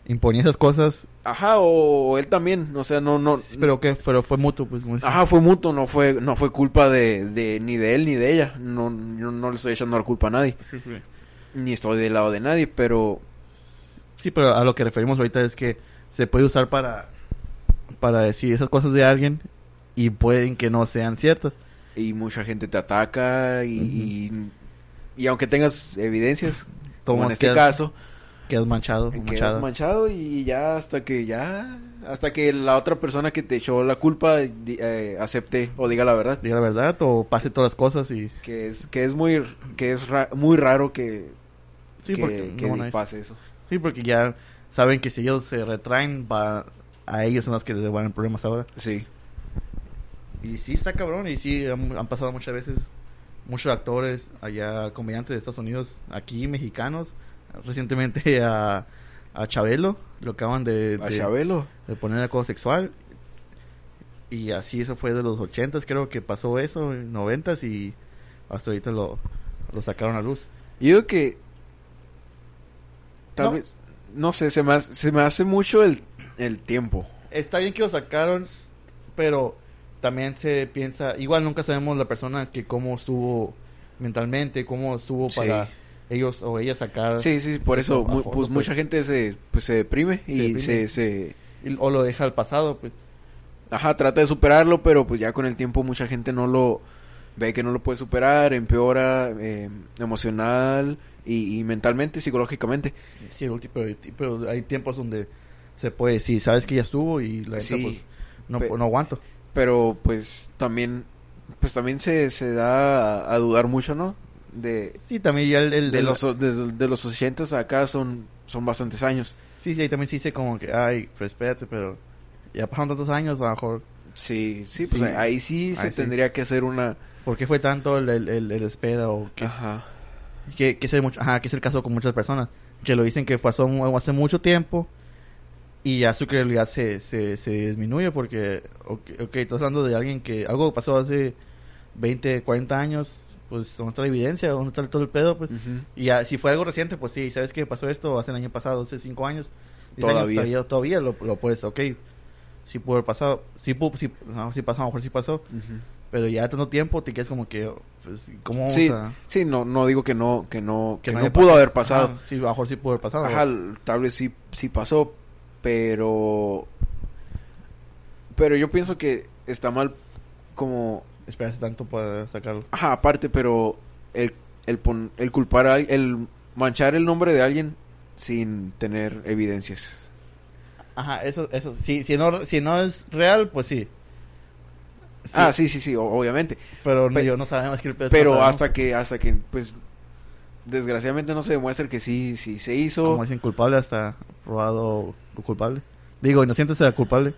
imponía esas cosas, Ajá, o, o él también, o sea, no, no... pero que pero fue mutuo pues. como. Ajá, fue mutuo, no fue, no fue culpa de, de ni de él ni de ella. No, yo no le estoy echando la culpa a nadie. Sí, sí. Ni estoy del lado de nadie, pero... Sí, pero a lo que referimos ahorita es que se puede usar para para decir esas cosas de alguien y pueden que no sean ciertas. Y mucha gente te ataca y... y, y aunque tengas evidencias, como en este quedas- caso... Quedas manchado, Quedas manchada. manchado y ya hasta que ya hasta que la otra persona que te echó la culpa eh, acepte o diga la verdad. Diga la verdad o pase todas las cosas y que es que es muy que es ra- muy raro que sí que, porque que no, no es- pase eso. Sí porque ya saben que si ellos se retraen va a ellos son los que les van problemas ahora. sí Y sí está cabrón y sí han, han pasado muchas veces muchos actores allá comediantes de Estados Unidos aquí mexicanos recientemente a a Chabelo lo acaban de, a de- Chabelo de poner acoso sexual. Y así eso fue de los ochentas, creo que pasó eso, en noventas y hasta ahorita lo, lo sacaron a luz. yo digo que tal No. vez no sé se me hace, se me hace mucho el el tiempo Está bien que lo sacaron, pero también se piensa, igual nunca sabemos la persona que cómo estuvo mentalmente, cómo estuvo Sí. para ellos o ella sacar sí sí por eso fondo, pues pues. mucha gente se pues se deprime y deprime. se se y- o lo deja al pasado, pues. Ajá, trata de superarlo, pero pues ya con el tiempo mucha gente no lo ve que no lo puede superar, empeora eh, emocional y, y mentalmente, psicológicamente. Sí, pero, pero hay tiempos donde se puede decir, sabes que ya estuvo y la neta, Sí, pues no, no aguanto. Pero pues también pues también se, se da a, a dudar mucho, ¿no? De, Sí, también ya el, el- de el- los de, de los 80 acá son son bastantes años. Sí, sí, ahí también sí dice como que, ay, pues espérate, pero ya pasaron tantos años, a lo mejor, Sí, sí, pues Sí. ahí sí se Ahí sí. tendría que hacer una ¿por qué fue tanto el, el, el- el espera o qué? Ajá. Que, que, es el ajá, que es el caso con muchas personas, que lo dicen que pasó hace mucho tiempo y ya su credibilidad se, se, se disminuye porque, ok, ok, estás hablando de alguien que algo pasó hace 20, 40 años, pues ¿dónde está la evidencia? ¿Dónde está todo el pedo? Pues, Ujú. y ya, si fue algo reciente, pues sí, ¿sabes qué pasó esto hace el año pasado, hace 5 años? 10 años, Todavía. todavía, todavía lo, lo puedes, ok, sí pudo haber pasado, sí, pu- sí, no, sí pasó, a lo mejor sí pasó, Ujú. pero ya tanto tiempo te quedas como que, pues, ¿cómo Sí, a...? sí, no no digo que no que no que, no, haya pudo haber pasado. Ajá, sí, a lo mejor sí pudo haber pasado. Ajá, tal vez sí, sí pasó, pero... Pero yo pienso que está mal como... Esperarse tanto para sacarlo. Ajá, aparte, pero el, el, pon- el culpar a... El manchar el nombre de alguien sin tener evidencias. Ajá, eso, eso, sí, si no, si no es real, pues sí. Sí, Ah, sí, sí, sí, obviamente. Pero pe- yo no sabemos que el Pero no hasta que, hasta que, pues... Desgraciadamente no se demuestra que sí, sí se hizo. Como dicen culpable hasta probado culpable. Digo, inocente sea culpable.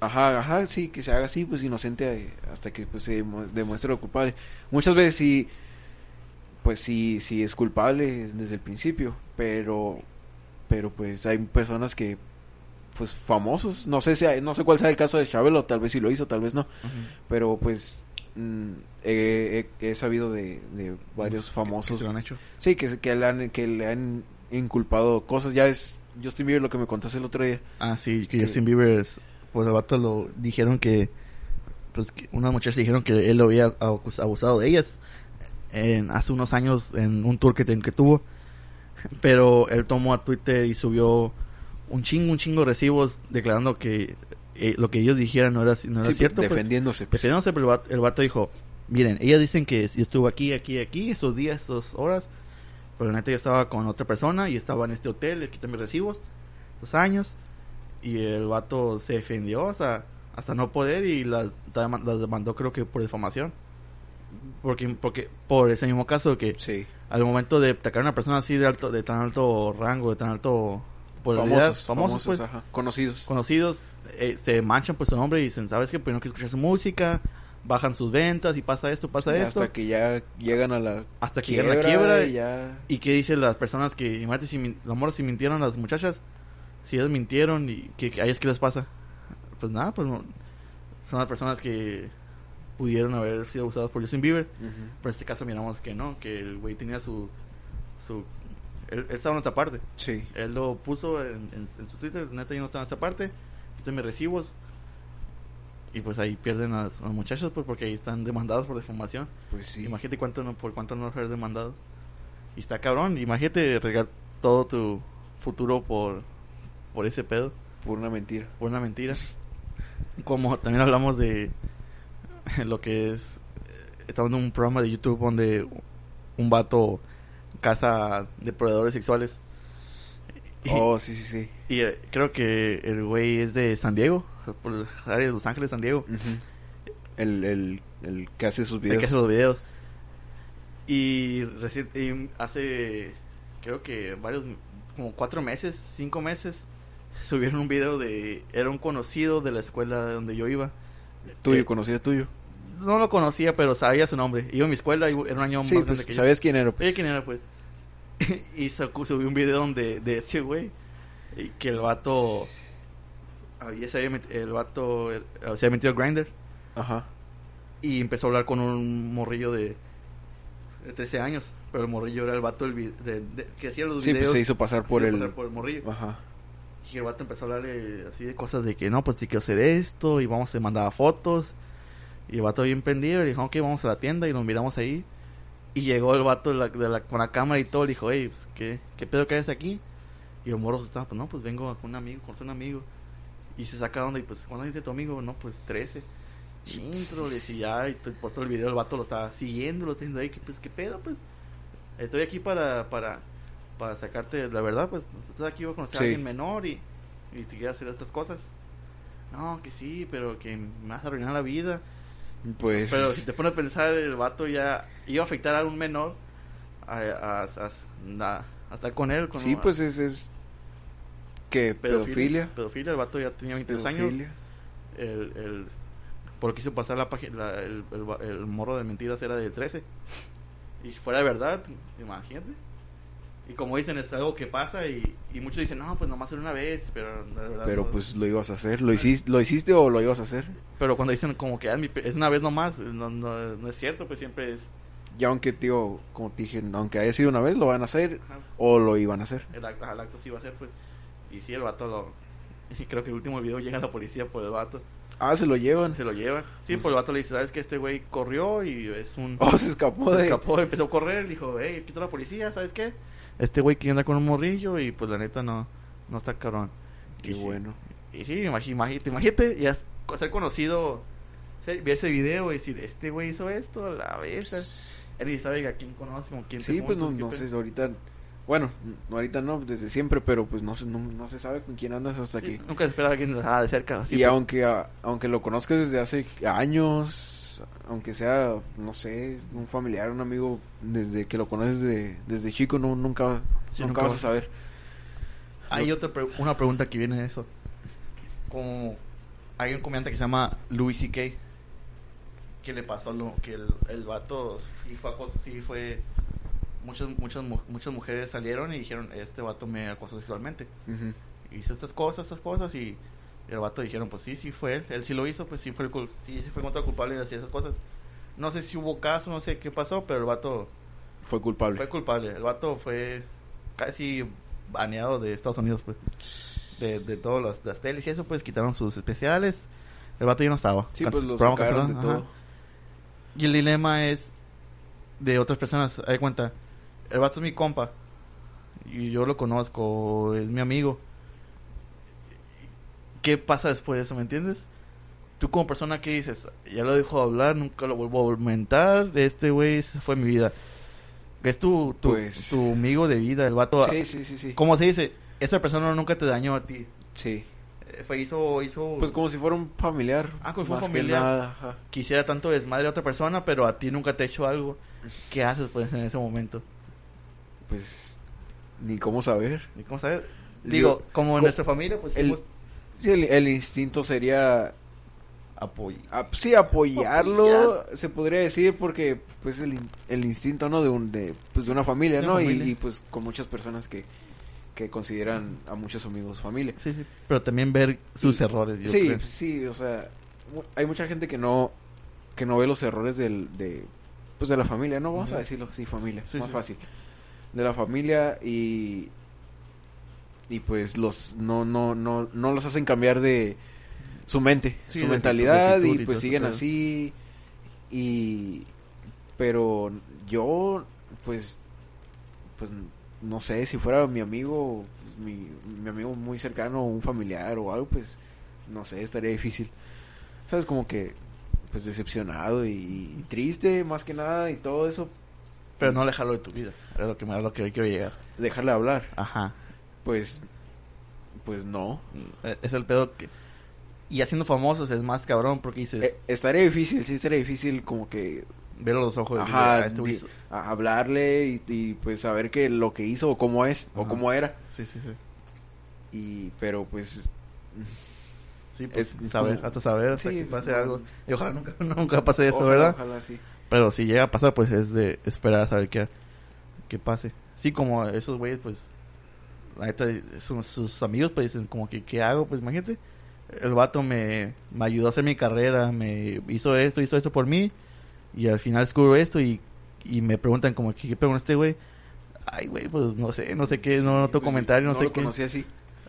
Ajá, ajá, sí, que se haga así, pues inocente eh, hasta que pues se demu- demuestre lo culpable. Muchas veces sí, pues sí, sí es culpable desde el principio, pero, pero pues hay personas que, pues famosos, no sé si, hay- no sé cuál sea el caso de Chabelo, tal vez sí lo hizo, tal vez no, pero pues mm, he, he- he sabido de, de varios Que famosos, se lo han hecho. sí, que, que le han, que le han inculpado cosas, ya es Justin Bieber lo que me contaste el otro día. Ah, sí, que Que- Justin Bieber, es- pues el vato lo dijeron que, pues que unas muchachas dijeron que él lo había abusado de ellas en, hace unos años en un tour que, ten- que tuvo. Pero él tomó a Twitter y subió un chingo, un chingo de recibos declarando que eh, lo que ellos dijeran no era, no era Sí, cierto. pues. defendiéndose. pues. Defendiéndose, pero el vato, el vato dijo, miren, ellas dicen que yo estuve aquí, aquí, aquí, esos días, esas horas, pero la neta yo estaba con otra persona y estaba en este hotel, aquí mis recibos, dos años, y el vato se defendió hasta, hasta no poder y las, las demandó creo que por difamación. Porque, porque, por ese mismo caso que Sí. al momento de atacar a una persona así de alto, de tan alto rango, de tan alto Famosos, famosos, pues, ajá. Conocidos. conocidos, eh, se manchan pues su nombre y dicen, ¿sabes qué? Pues no quiero escuchar su música, bajan sus ventas y pasa esto, pasa esto. Hasta que ya llegan a la Hasta que llegan a la quiebra y ya... ¿Y qué dicen las personas que, imagínate si si mintieron las muchachas? Si ellas mintieron y que, que a ellas qué les pasa? Pues nada, pues no- son las personas que pudieron haber sido abusadas por Justin Bieber. Pero en este caso miramos que no, que el güey tenía su... su él, él estaba en otra parte. Sí. Él lo puso en, en- en su Twitter, neta yo no estaba en esta parte, quiten mis recibos. Y pues ahí pierden a las muchachas pues porque ahí están demandadas por difamación. Pues sí. Imagínate cuánto no, por cuánto no ser demandado. Y está cabrón, imagínate regar todo tu futuro por, por ese pedo, Por una mentira. por una mentira. Como también hablamos de lo que es, estamos en un programa de YouTube donde un vato caza depredadores sexuales. Y, Oh, sí, sí, sí. y, eh, creo que el güey es de San Diego, por el área de Los Ángeles, San Diego. El, el, el que hace sus El videos. que hace los videos. Y, y hace, creo que varios, como cuatro meses, cinco meses, subieron un video de, era un conocido de la escuela de donde yo iba. Tuyo, Eh, conocido tuyo. No lo conocía, pero sabía su nombre. Iba a mi escuela, y era un año Sí, más pues, grande que ¿sabías quién era? Pues? Oye, ¿quién era, pues? y subió un video donde, de ese güey, y que el vato, había, se había met- el vato se había metido al grinder. Ajá. Y empezó a hablar con un morrillo de, de 13 años. Pero el morrillo era el vato del de- de- que hacía los Sí, videos. pues se hizo pasar por el... pasar por el morrillo. Ajá. Y el vato empezó a hablarle así de cosas de que no, pues sí quiero hacer esto. Y vamos, se mandaba fotos. Y el vato bien prendido. Y dijo, ok, vamos a la tienda. Y nos miramos ahí. Y llegó el vato de la, de la- con la cámara y todo. Le dijo, hey, pues, ¿qué, ¿qué pedo que haces aquí? Y el morro estaba, pues no, pues vengo con un amigo, con un amigo. Y se saca onda y pues, ¿cuándo dice tu amigo? No, pues 13. Intro, le decía, y te- todo el video el vato lo estaba siguiendo, lo está diciendo ahí, que pues, ¿qué pedo? Pues, estoy aquí para, para, para sacarte la verdad, pues, tú estás aquí, voy a conocer Sí. a alguien menor y, y te quieres hacer estas cosas. No, que sí, pero que me vas a arruinar la vida. Pues... Pero si te pones a pensar, el vato ya iba a afectar a un menor a, a, a- a- a estar con él. Con Sí, pues es... es... ¿Qué? ¿Pedofilia? Pedofilia, el vato ya tenía 23 años. El, el, por lo que hizo pasar la página, el, el, morro de mentiras era de 13. Y si fuera de verdad, imagínate. Y como dicen, es algo que pasa y, y muchos dicen, no, pues nomás era una vez, pero la verdad. Pero no. pues lo ibas a hacer. ¿Lo hiciste, ¿Lo hiciste o lo ibas a hacer? Pero cuando dicen como que "Ah, es una vez nomás, no, no, no es cierto, pues siempre es. Ya aunque, tío, como te dije, aunque haya sido una vez, lo van a hacer ajá, o lo iban a hacer. el acto, el acto sí iba a ser, pues. Y sí, el vato lo. Y creo que el último video llega la policía por el vato. Ah, se lo llevan. Se lo lleva. Sí, por el vato le dice, ¿sabes que Este güey corrió y es un. Oh, se escapó Se de... escapó, empezó a correr, dijo, hey, está la policía, ¿sabes qué? Este güey que anda con un morrillo y pues la neta no, no está cabrón. Qué Y sí, bueno. Y sí, imagínate, imagínate, y has- ser conocido, ver ese video y decir, este güey hizo esto, la vez. Él ni sabe a quién conoce, con quién Sí, pues no, no sé, ahorita... Bueno, no, ahorita no, desde siempre, pero pues no se, no, no se sabe con quién andas hasta Sí, que... Nunca se espera a alguien ah, de cerca. Y pues. aunque, a- aunque lo conozcas desde hace años, aunque sea, no sé, un familiar, un amigo, desde que lo conoces de, desde chico, no, nunca, Sí, nunca nunca vas a saber. Hay otra pre- una pregunta que viene de eso. Como hay un comediante que se llama Louis C.K. que le pasó lo que el, el vato sí fue acoso, sí fue muchas muchas mu- muchas mujeres salieron y dijeron este vato me acosó sexualmente Ujú. hizo estas cosas estas cosas y el vato dijeron pues sí sí fue él él sí lo hizo pues sí fue el cul- sí, sí fue contra culpable de esas cosas no sé si hubo caso no sé qué pasó pero el vato Fue culpable. fue culpable. El vato fue casi baneado de Estados Unidos, pues. De, de todas las, las teles y eso, pues quitaron sus especiales. El vato ya no estaba. Sí, pues lo programa sacaron de todo. Y el dilema es de otras personas. Hay cuenta, el vato es mi compa. Y yo lo conozco, es mi amigo. ¿Qué pasa después de eso, me entiendes? Tú como persona, ¿qué dices? Ya lo dejo de hablar, nunca lo vuelvo a aumentar. Este güey esa fue mi vida. Es tu, tu, Pues- tu amigo de vida, el vato. Sí, sí, sí, sí. ¿Cómo se dice? Esa persona nunca te dañó a ti. Sí. Eh, Fue, hizo, hizo... Pues como si fuera un familiar. Ah, como si fuera un que familiar. nada, ajá. quisiera tanto desmadre a otra persona, pero a ti nunca te ha hecho algo. ¿Qué haces, pues, en ese momento? Pues ni cómo saber. ¿Y cómo saber? Digo, Digo, como en nuestra familia, pues, el- Sí, el, el instinto sería apoyo. Ah, sí, apoyarlo, Apoyar. se podría decir, porque pues el, el instinto, ¿no? De, un, de, pues, de una familia, De ¿no? Y- pues con muchas personas que, que consideran a muchos amigos familia. Sí, sí. Pero también ver sus Y- errores, yo sí, creo. sí, o sea, hay mucha gente que no que no ve los errores del, de, pues de la familia, ¿no? Vamos a decirlo así, familia, Sí, más sí. fácil. De la familia y y pues los no no no no los hacen cambiar de su mente, Sí, su mentalidad y pues siguen pedo. así y pero yo pues pues no sé si fuera mi amigo mi, mi amigo muy cercano un familiar o algo pues no sé estaría difícil sabes como que pues decepcionado y, y triste más que nada y todo eso Pero no alejarlo de tu vida. Es lo que, a lo que quiero llegar. dejarle hablar Ajá. Pues pues no Eh, Es el pedo que... Y haciendo famosos es más cabrón porque dices... Eh, estaría difícil sí estaría difícil como que verlo a los ojos. ajá, decir, "Ah, este di- hizo-". a- hablarle y, y, pues saber que lo que hizo o cómo es o cómo era Sí, sí, sí. y pero pues Sí, pues Es saber, como- hasta saber, hasta Sí, que pase no. algo. Y ojalá nunca, nunca pase eso, ojalá, ¿verdad? ojalá sí Pero si llega a pasar, pues es de esperar a saber qué, qué pase. Sí, como esos güeyes, pues, sus, sus amigos, pues dicen, como que, ¿qué hago? Pues imagínate, el vato me, me ayudó a hacer mi carrera, me hizo esto, hizo esto por mí, y al final descubro esto y, y me preguntan, como, ¿qué, qué con este güey? Ay, güey, pues no sé, no sé qué, no noto comentario, no, sé lo qué. conocí así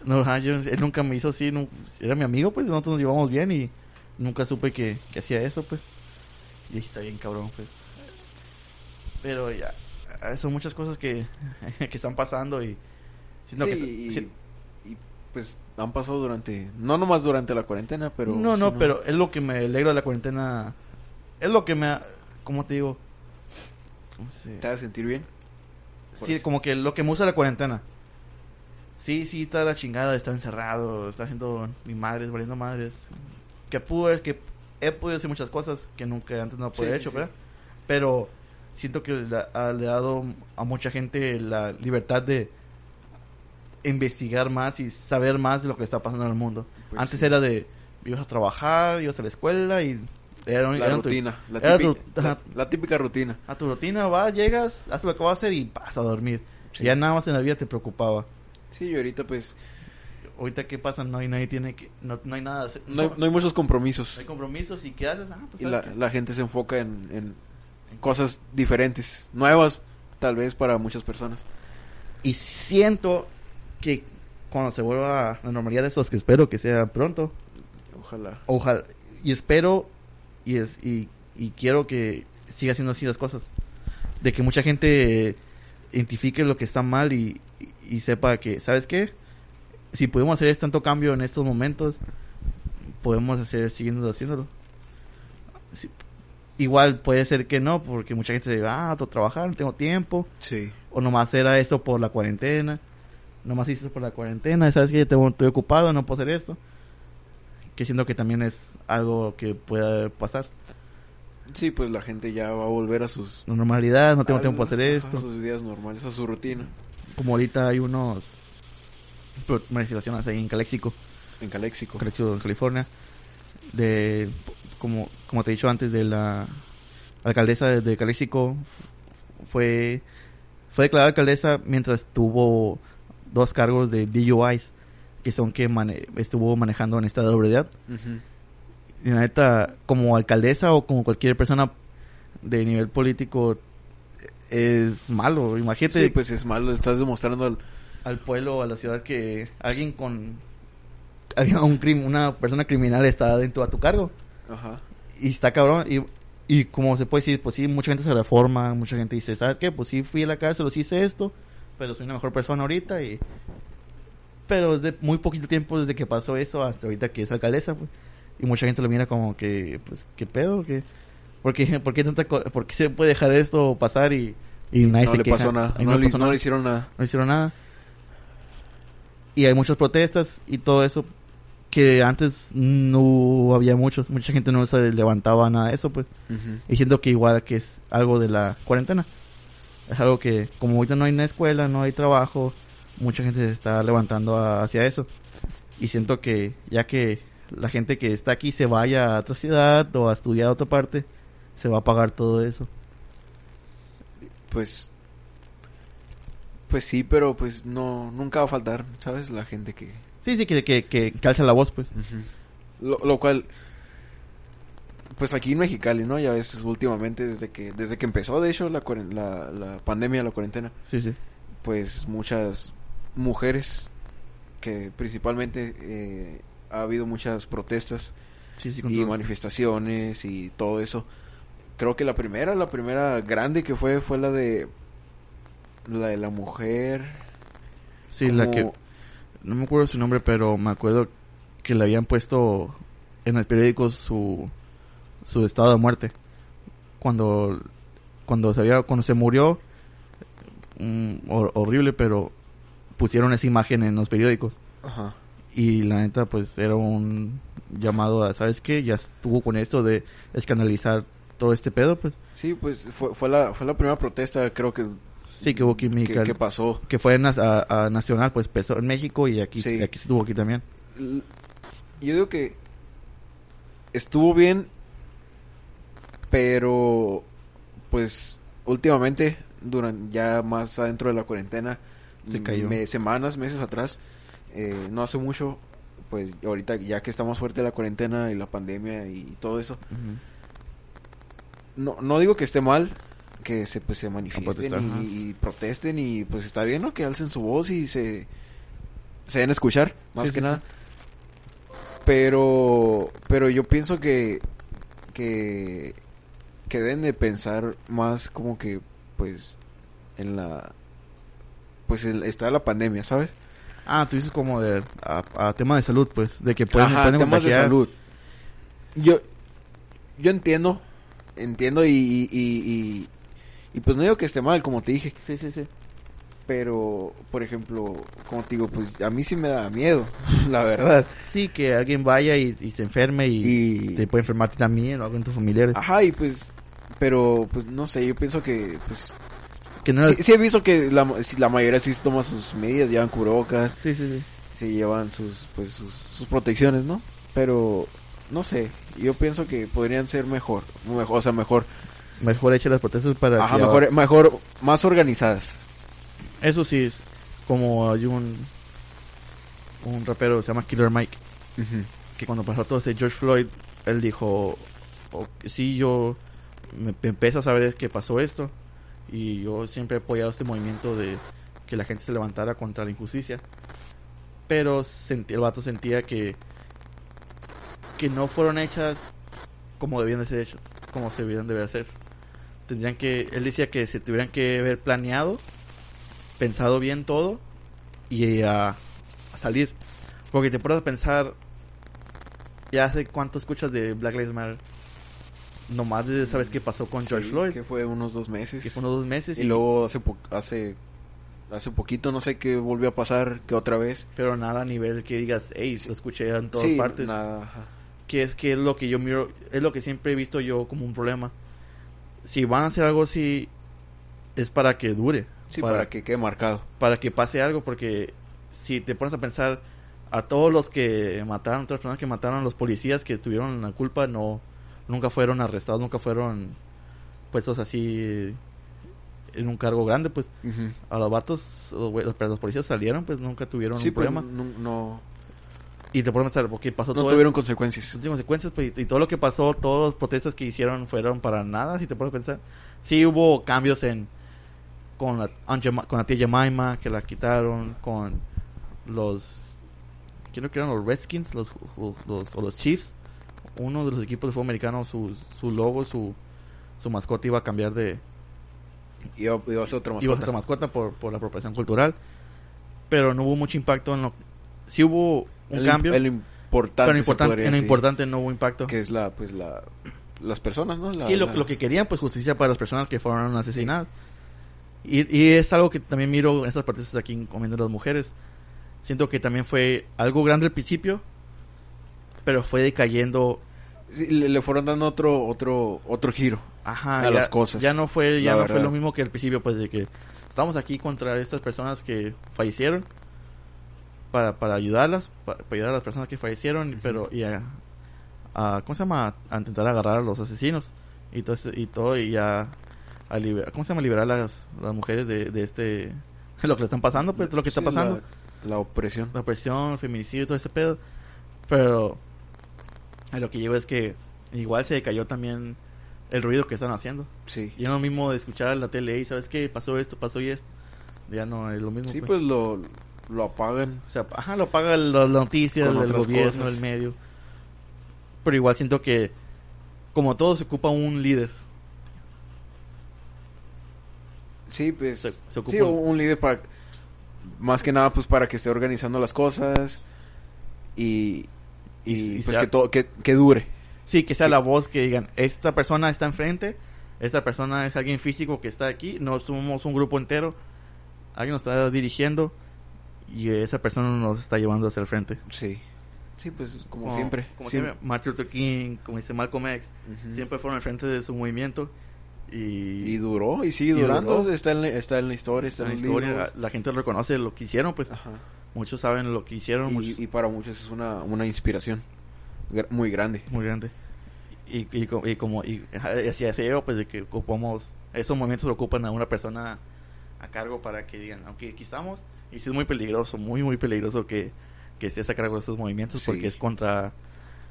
No, ajá, yo- él nunca me hizo así, nu- era mi amigo, pues nosotros nos llevamos bien y nunca supe que, que hacía eso, pues. Y está bien cabrón, pues. Pero ya, son muchas cosas que, que están pasando y siento Sí, que... y, y, pues han pasado durante no nomás durante la cuarentena pero no, no, pero es lo que me alegra de la cuarentena. Es lo que me... ha- ¿Cómo te digo? ¿Cómo se- te hace sentir bien Sí, eso. como que lo que me usa la cuarentena. Sí, sí, está la chingada de estar encerrado, está haciendo mi madre, valiendo madres. Que pude, que he podido hacer muchas cosas que nunca antes no podía Sí, haber sí, hecho, sí. Pero siento que le ha, le ha dado a mucha gente la libertad de investigar más y saber más de lo que está pasando en el mundo. Pues antes sí. era de, ibas a trabajar, ibas a la escuela y era, la era tu- rutina la era típica, tu- la, la típica rutina a tu rutina, vas, llegas, haces lo que vas a hacer y vas a dormir. Sí. Ya nada más en la vida te preocupaba. sí y ahorita pues Ahorita, ¿qué pasa? No hay nadie tiene que... No, no hay nada. no hay, no hay muchos compromisos no hay compromisos. ¿Y qué haces? Ah, pues, y ¿sabes la, la gente se enfoca en, en cosas diferentes nuevas tal vez para muchas personas Y siento que cuando se vuelva a la normalidad de estos, que espero que sea pronto, ojalá ojalá... Y espero y, es, y, y quiero que siga siendo así las cosas. De que mucha gente identifique lo que está mal y, y, y sepa que, ¿sabes qué? Si podemos hacer tanto cambio en estos momentos, podemos hacer siguiendo haciéndolo. Sí, Igual puede ser que no, porque mucha gente se diga, ah, tengo que trabajar, no tengo tiempo. sí O nomás era esto por la cuarentena. Nomás hice esto por la cuarentena. ¿Sabes que Estoy ocupado, no puedo hacer esto. Que siento que también es algo que puede pasar. sí pues la gente ya va a volver a sus La normalidad, no tengo tiempo para hacer esto. a sus vidas normales a su rutina Como ahorita hay unos manifestaciones ahí en Calexico, en Caléxico Calexico, en California. De, como, como te he dicho antes, de la alcaldesa de, de Calexico fue, fue declarada alcaldesa mientras tuvo dos cargos de DUIs, que son que mane- estuvo manejando en estado de ebriedad. Y la neta, como alcaldesa o como cualquier persona de nivel político, es malo. Imagínate sí pues es malo estás demostrando al al pueblo, a la ciudad, que alguien con... alguien- un crim- una persona criminal está dentro a tu cargo. ajá Y está cabrón. Y, y como se puede decir, pues sí, mucha gente se reforma, mucha gente dice, ¿sabes qué? Pues sí, fui a la cárcel, sí hice esto, pero soy una mejor persona ahorita y... Pero desde muy poquito tiempo desde que pasó eso hasta ahorita que es alcaldesa, pues. Y mucha gente lo mira como que, pues, ¿qué pedo? ¿Qué, por, qué, por, qué tanta co- por qué se puede dejar esto pasar y, y nadie no se le queja? pasó nada Y no, le, pasó no nada le hicieron nada no hicieron nada. Y hay muchas protestas y todo eso que antes no había muchos, mucha gente no se levantaba nada de eso, pues. Siento que igual que es algo de la cuarentena. Es algo que, como ahorita no hay una escuela, no hay trabajo, mucha gente se está levantando a- hacia eso. Y siento que ya que la gente que está aquí se vaya a otra ciudad o a estudiar a otra parte, se va a pagar todo eso. Pues pues sí, pero pues no nunca va a faltar, ¿sabes? La gente que Sí, sí, que, que, que calza la voz, pues. lo, lo cual pues aquí en Mexicali, ¿no? Ya ves últimamente desde que desde que empezó de hecho la la, la pandemia, la cuarentena, Sí, sí. pues muchas mujeres que principalmente eh, ha habido muchas protestas Sí, sí, con y manifestaciones y todo eso. Creo que la primera, la primera grande que fue fue la de la de la mujer. Sí, la que... No me acuerdo su nombre, pero me acuerdo que le habían puesto en el periódico su, su estado de muerte. Cuando, cuando se había, cuando se murió, mm, hor- horrible, pero pusieron esa imagen en los periódicos. Ajá. Y la neta, pues era un llamado a, ¿sabes qué? Ya estuvo con esto de escandalizar todo este pedo, pues. Sí, pues fue, fue la fue la primera protesta, creo que Sí, que hubo aquí en que, que pasó. Que fue a, a nacional, pues empezó en México y aquí, Sí. aquí estuvo aquí también. Yo digo que estuvo bien, pero pues últimamente, durante ya más adentro de la cuarentena, Se cayó. me- semanas, meses atrás, eh, no hace mucho, pues ahorita ya que estamos fuerte la cuarentena y la pandemia y todo eso, no, no digo que esté mal que se pues se manifiesten y, protesten y pues está bien ¿no? que alcen su voz y se se den a escuchar más Sí, que sí, nada. pero pero yo pienso que que que deben de pensar más como que pues en la pues el, está la pandemia sabes Ah, tú dices como de a, a tema de salud, pues, de que pueden, Ajá, pueden temas de salud. Yo, yo entiendo, entiendo y, y, y, y- y pues no digo que esté mal, como te dije, Sí, sí, sí. pero, por ejemplo, como te digo, pues a mí sí me da miedo, la verdad. Sí, que alguien vaya y, y se enferme y, Y, te puede enfermar a ti también o algo en tus familiares. ajá, y pues, pero, pues no sé, yo pienso que, pues, que no sí, he visto que la, la mayoría sí toma sus medidas, llevan cubrebocas, sí, sí, sí. se llevan sus, pues, sus, sus protecciones, ¿no? Pero, no sé, yo pienso que podrían ser mejor, mejor o sea, mejor Mejor eche las protestas para Ajá, mejor, mejor, más organizadas. Eso sí, es como hay un un rapero que se llama Killer Mike que cuando pasó todo ese George Floyd, él dijo, "Ok, sí, yo me, empieza a saber que pasó esto y yo siempre he apoyado este movimiento de que la gente se levantara contra la injusticia. Pero sentí, el vato sentía que que no fueron hechas como debían de ser hechas, como se debían de hacer. Tendrían que, él decía que se tuvieran que haber planeado, pensado bien todo y a, a salir. Porque te pones a pensar, ya hace cuánto escuchas de Black Lives Matter. Nomás desde sabes qué pasó con George Sí, Floyd, Que fue unos dos meses. que fue unos dos meses. Y luego hace, po- hace, hace poquito, no sé qué volvió a pasar, que otra vez. Pero nada a nivel que digas, hey, lo escuché en todas sí, partes. nada. ajá. Que es que es lo que yo miro, es lo que siempre he visto yo como un problema. Si van a hacer algo así, es para que dure. Sí, para, que quede marcado. para que pase algo, porque si te pones a pensar a todos los que mataron, las personas que mataron a los policías que estuvieron en la culpa, no, nunca fueron arrestados, nunca fueron puestos así en un cargo grande, pues a los vatos, los, policías salieron, pues nunca tuvieron Sí, un pero problema. no, no, Y te pones a porque pasó no todo tuvieron eso, consecuencias. sus consecuencias, pues, y todo lo que pasó, todas las protestas que hicieron fueron para nada, si te pones a pensar. Sí hubo cambios en con la, con la tía Jemima, que la quitaron, con los creo que eran los Redskins, los, los, o los Chiefs, uno de los equipos de fútbol americano, su, su logo, su, su mascota iba a cambiar de, Iba, iba a ser otra mascota. iba a ser otra mascota por, por la apropiación cultural, pero no hubo mucho impacto en lo, sí hubo un El- cambio, El importante, pero importante, en lo decir, importante no hubo impacto. Que es la, pues la, las personas, ¿no? La- sí, lo, la- lo que querían, pues justicia para las personas que fueron asesinadas. Y, y es algo que también miro en estas protestas aquí en Comiendo las Mujeres. Siento que también fue algo grande al principio, pero fue decayendo. Sí, le, le fueron dando otro otro otro giro. Ajá, A ya, las cosas, Ya no fue, ya no fue verdad. lo mismo que al principio, pues de que estamos aquí contra estas personas que fallecieron para, para ayudarlas, para, para ayudar a las personas que fallecieron, Ujú. pero y a, a- ¿cómo se llama? A intentar agarrar a los asesinos y todo y todo y a, a liber- ¿cómo se llama? liberar a las, las mujeres de, de este de lo que le están pasando, pues de lo que está Sí, pasando La, la opresión. la presión, el feminicidio, todo ese pedo. Pero a lo que llevo es que igual se decayó también el ruido que están haciendo. Sí. Y no lo mismo de escuchar la tele y sabes qué pasó esto, pasó y esto. Ya no es lo mismo. Sí, pues. pues lo, lo apagan. O sea, ajá, lo paga el- las noticias, Con el otras gobierno, cosas. el medio. Pero igual siento que, como todo, se ocupa un líder. Sí, pues. Se- se ocupa sí, un- un líder para. Más que nada, pues para que esté organizando las cosas. Y. Y, Y- y pues sea- que, todo, que, que dure. Sí, que sea Sí. la voz que digan, esta persona está enfrente, esta persona es alguien físico que está aquí, no somos un grupo entero, alguien nos está dirigiendo y esa persona nos está llevando hacia el frente. Sí. Sí, pues como, siempre. Como Sí. siempre, Martin Luther King, como dice Malcolm X, Ujú. siempre fueron al frente de su movimiento y, Y duró, y sigue Y durando. duró. Está, en la, está en la historia, está la en los historia, libros. la gente reconoce lo que hicieron, pues Ajá. Muchos saben lo que hicieron, muchos- Y, para muchos es una, una inspiración muy grande. muy grande. Y, y, co- y como y así así yo, pues de que ocupamos esos momentos lo ocupan a una persona a cargo para que digan, aunque aquí estamos y sí es muy peligroso, muy muy peligroso que que estés a cargo de esos movimientos Sí. porque es contra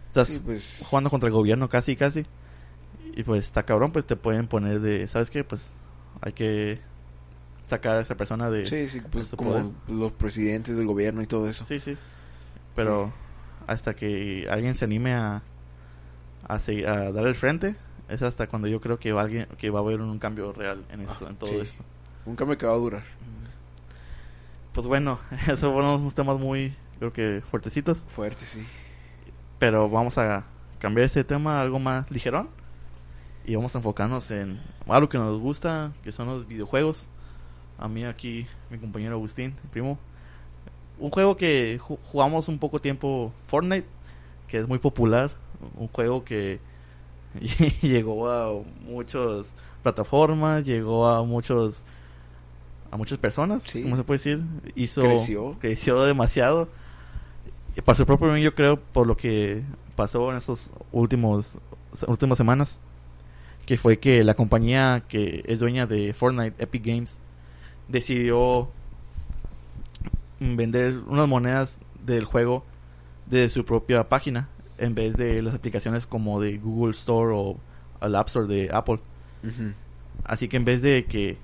estás Sí, pues, jugando contra el gobierno casi casi y pues está cabrón, pues te pueden poner de, ¿sabes qué? Pues hay que sacar a esa persona de sí, sí, pues como poder. los presidentes del gobierno y todo eso. Sí, sí. Pero hasta que alguien se anime a a, seguir- a dar el frente, es hasta cuando yo creo que va alguien que va a haber un cambio real en esto, Ah, en todo sí. esto. Un cambio que va a durar. Pues bueno, esos fueron unos temas muy creo que fuertecitos, Fuerte, sí. pero vamos a cambiar este tema a algo más ligerón y vamos a enfocarnos en algo que nos gusta, que son los videojuegos. A mí aquí mi compañero Agustín, mi primo, un juego que ju- jugamos un poco tiempo Fortnite, que es muy popular, un juego que llegó a muchas plataformas, llegó a muchos a muchas personas, Sí. ¿cómo se puede decir? Hizo Creció. creció demasiado. Y para su propio bien, yo creo por lo que pasó en estos últimos últimas semanas, que fue que la compañía que es dueña de Fortnite, Epic Games, decidió vender unas monedas del juego de su propia página en vez de las aplicaciones como de Google Store o el App Store de Apple. Así que en vez de que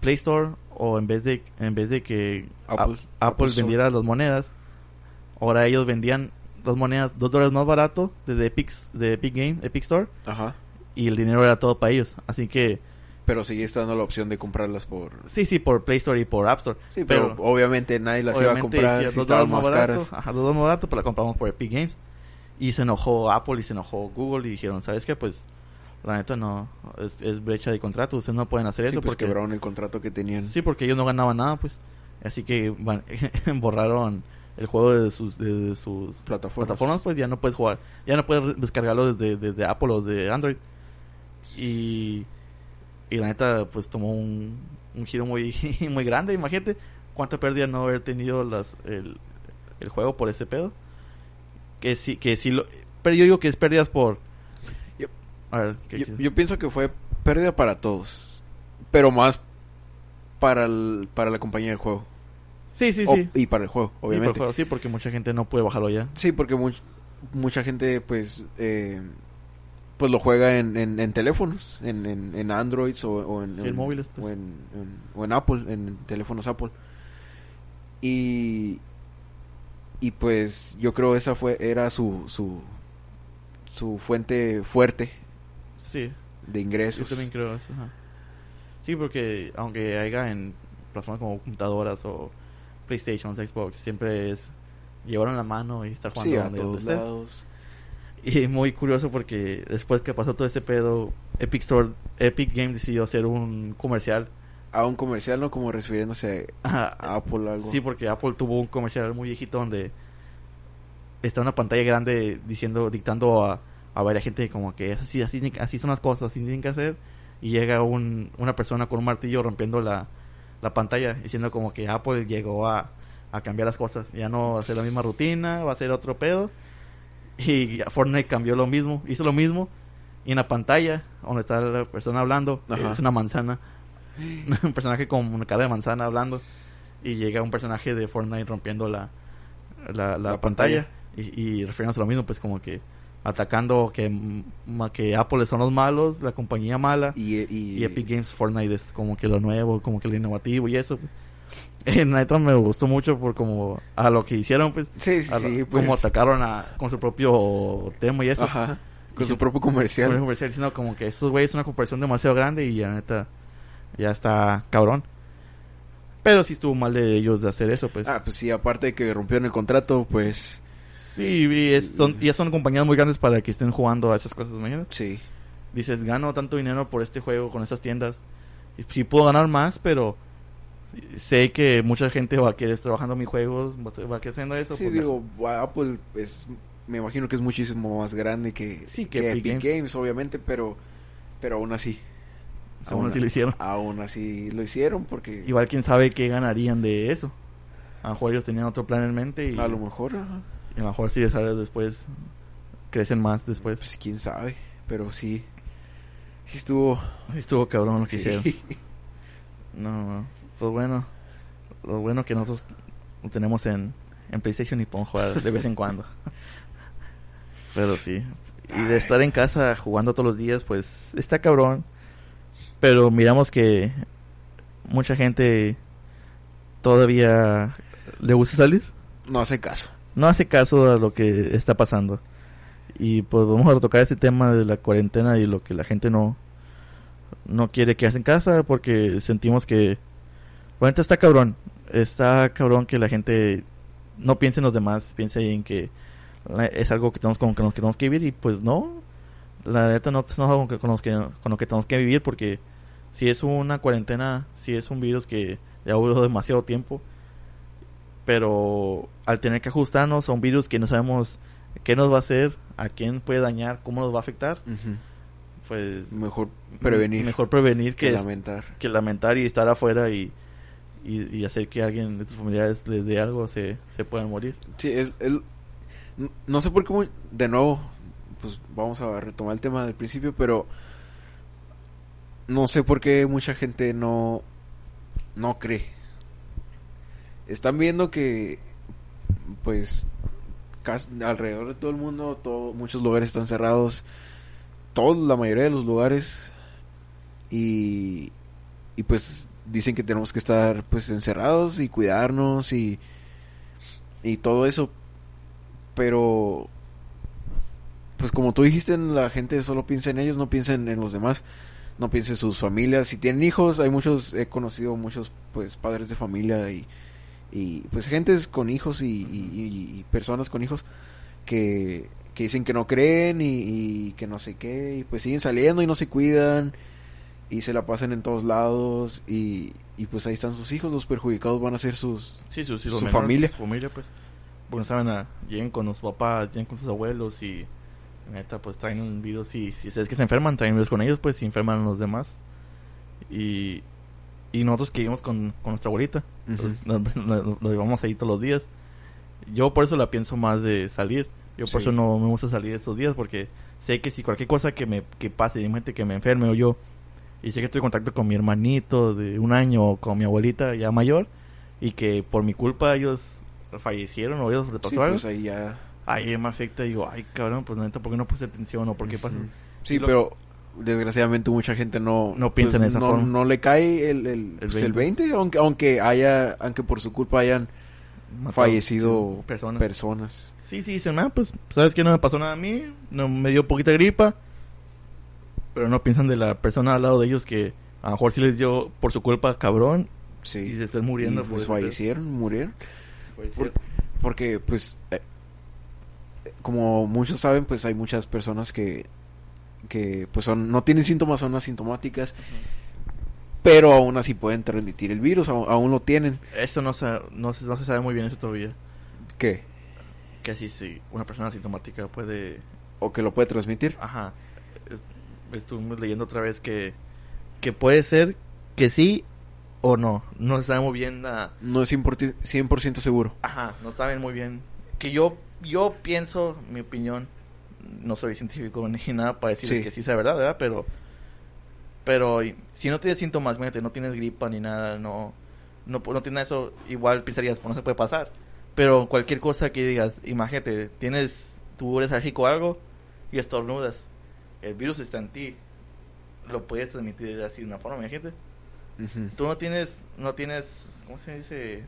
Play Store o en vez de en vez de que Apple- Apple, Apple Store. vendiera las monedas, ahora ellos vendían las monedas dos dólares más barato desde Epic de Epic Game, Epic Store Ajá. y el dinero era todo para ellos. Así que Pero sigue estando la opción de comprarlas por... sí, sí por Play Store y por App Store. Sí, pero, obviamente nadie las iba a obviamente comprar si dos estaban más barato, caras. Ajá, dos más barato, pero la compramos por Epic Games. Y se enojó Apple y se enojó Google y dijeron, ¿sabes qué? Pues la neta no, es, es brecha de contrato, ustedes no pueden hacer Sí, eso pues porque quebraron el contrato que tenían. Sí, porque ellos no ganaban nada, pues. Así que van- borraron el juego de sus, de, sus Plataformas. plataformas, pues ya no puedes jugar. Ya no puedes descargarlo desde, desde Apple o de Android. Y, y la neta, pues tomó un, un giro muy, muy grande. Imagínate cuánta pérdida no haber tenido las, el, el juego por ese pedo. Que sí, que sí lo... Pero yo digo que es pérdidas por... Yo- A ver, ¿qué Yo, yo pienso que fue pérdida para todos. Pero más para, el- para la compañía del juego. Sí, sí, O- sí. y para el juego, Sí, por obviamente. juego, sí, porque mucha gente no puede bajarlo ya. Sí, porque much- mucha gente, pues, eh, pues lo juega en, en, en teléfonos, en, en, en Androids o, o en, Sí, móviles, pues. o, en, o en Apple, en teléfonos Apple. Y, y pues yo creo esa fue era su, su, su fuente fuerte Sí. de Yo ingresos. también creo eso. ajá. Sí, porque aunque haya en plataformas como computadoras o PlayStation, Xbox, siempre es llevar en la mano y estar jugando Sí, a donde, todos donde lados. Y muy curioso porque después que pasó todo ese pedo, Epic Store, Epic Games decidió hacer un comercial. A un comercial, ¿no? Como refiriéndose a Apple o algo. Sí, porque Apple tuvo un comercial muy viejito donde está una pantalla grande diciendo, dictando a, a varias gente como que es así, así, así son las cosas, así tienen que hacer. Y llega un, una persona con un martillo rompiendo la, la pantalla, diciendo como que Apple llegó a, a cambiar las cosas. Ya no va a ser la misma rutina, va a ser otro pedo. Y Fortnite cambió lo mismo, hizo lo mismo. Y en la pantalla, donde está la persona hablando, Ajá. es una manzana. un personaje con una cara de manzana hablando. Y llega un personaje de Fortnite rompiendo la, la, la La pantalla. Y, y refiriéndose a lo mismo, pues como que atacando que, que Apple son los malos, la compañía mala. Y, y, Y Epic Games Fortnite es como que lo nuevo, como que lo innovativo y eso. Pues. En neta me gustó mucho por como a lo que hicieron, pues. Sí, sí, sí, pues. Como atacaron a, con su propio tema y eso. Ajá. Con Y su propio Con el comercial. comercial diciendo como que estos güeyes son una corporación demasiado grande y la neta ya está cabrón. Pero sí estuvo mal de ellos de hacer eso, pues. Ah, pues sí, aparte de que rompieron el contrato, pues Sí, y es- son, ya son compañías muy grandes para que estén jugando a esas cosas, imagínate. sí. dices, gano tanto dinero por este juego con estas tiendas. Y sí puedo ganar más, pero sé que mucha gente va a querer trabajando mis juegos, va a querer haciendo eso. Sí, pues, digo, Apple es, me imagino que es muchísimo más grande que, Sí, que que Epic Games. Games. obviamente, pero, pero aún así. Aún así lo hicieron. Aún así lo hicieron porque Igual quién sabe qué ganarían de eso. A lo mejor ellos tenían otro plan en mente y a lo mejor, ajá, y a lo mejor si les sale después, crecen más después. pues quién sabe, pero sí, sí estuvo... Estuvo cabrón lo que sí. hicieron. No, no. Pues bueno, lo bueno que nosotros lo tenemos en, en PlayStation y podemos jugar de vez en cuando. Pero sí. Y de estar en casa jugando todos los días, pues está cabrón. Pero miramos que mucha gente todavía le gusta salir. No hace caso. No hace caso a lo que está pasando. Y pues vamos a tocar este tema de la cuarentena y lo que la gente no no quiere quedarse en casa porque sentimos que bueno, está cabrón. Está cabrón que la gente no piense en los demás, piense en que es algo que tenemos con, con lo que tenemos que vivir y pues no. La neta no, no es algo que- con, los que, con lo que tenemos que vivir porque si es una cuarentena, si es un virus que ya duró demasiado tiempo, pero al tener que ajustarnos a un virus que no sabemos qué nos va a hacer, a quién puede dañar, cómo nos va a afectar, pues Mejor prevenir mejor prevenir que que, lamentar. que lamentar y estar afuera y, y, hacer que alguien de tus familiares les dé algo se, se puedan morir. Sí, el- n- no sé por qué, de nuevo, pues vamos a retomar el tema del principio, pero no sé por qué mucha gente no, no cree. Están viendo que, pues, alrededor de todo el mundo, todo, muchos lugares están cerrados, todos, la mayoría de los lugares, y, y pues dicen que tenemos que estar pues encerrados y cuidarnos y, y todo eso, pero pues como tú dijiste, la gente solo piensa en ellos, no piensa en, los demás, no piensa en sus familias. Si tienen hijos, hay muchos, he conocido muchos pues padres de familia y, y pues gentes con hijos y, personas con hijos que, que dicen que no creen y que no sé qué, y pues siguen saliendo y no se cuidan y se la pasan en todos lados y, y pues ahí están sus hijos, los perjudicados van a ser sus... Sí, su, sí, Su menores, familia. Su familia, pues. Porque no saben, a, lleguen con los papás, lleguen con sus abuelos y neta, pues traen un virus y si es que se enferman, traen virus con ellos, pues y enferman a los demás. Y, y nosotros que vivimos con, con nuestra abuelita, pues, nos, nos- nos llevamos ahí todos los días. Yo por eso la pienso más de salir. Yo por Sí. eso no me gusta salir estos días porque sé que si cualquier cosa que me que pase, imagínate que me enferme o yo, y sé que estoy en contacto con mi hermanito de un año con mi abuelita ya mayor, y que por mi culpa ellos fallecieron o ellos les pasó Sí, algo, pues ahí ya... ahí me afecta y digo, ay cabrón, pues neta, ¿por qué no puse atención o por qué pasa? Ujú. Sí, Lo- pero desgraciadamente mucha gente no No piensa en esa no, forma. no le cae el, el, El pues, el 20. 20, aunque aunque haya aunque por su culpa hayan Matado, fallecido personas. personas. Sí, sí, dicen, ah, pues, ¿sabes que No me pasó nada a mí, no me dio poquita gripa. Pero no piensan de la persona al lado de ellos que a lo mejor sí les dio por su culpa, cabrón, Sí. y se están muriendo. Y, pues fallecieron, murieron. Por- porque pues eh, como muchos saben, pues hay muchas personas que que pues son no tienen síntomas, son asintomáticas, pero aún así pueden transmitir el virus, aún, aún lo tienen. Eso no se, no, se, no se sabe muy bien eso todavía. ¿Qué? que así sí, una persona asintomática puede... O que lo puede transmitir. Ajá. Es- Estuvimos leyendo otra vez que, que puede ser que sí o no. No sabemos bien la... No es 100%, 100% seguro. Ajá, no saben muy bien. Que yo, yo pienso, mi opinión, no soy científico ni nada para decirles Sí. que sí sea verdad, ¿verdad? Pero, pero si no tienes síntomas, imagínate, no tienes gripa ni nada, no, no, no tienes eso, igual pensarías, pues no se puede pasar. Pero cualquier cosa que digas, imagínate, tienes, tú eres alérgico a algo y estornudas, el virus está en ti, lo puedes transmitir así de una forma, imagínate. Ujú. Tú no tienes, no tienes, ¿cómo se dice?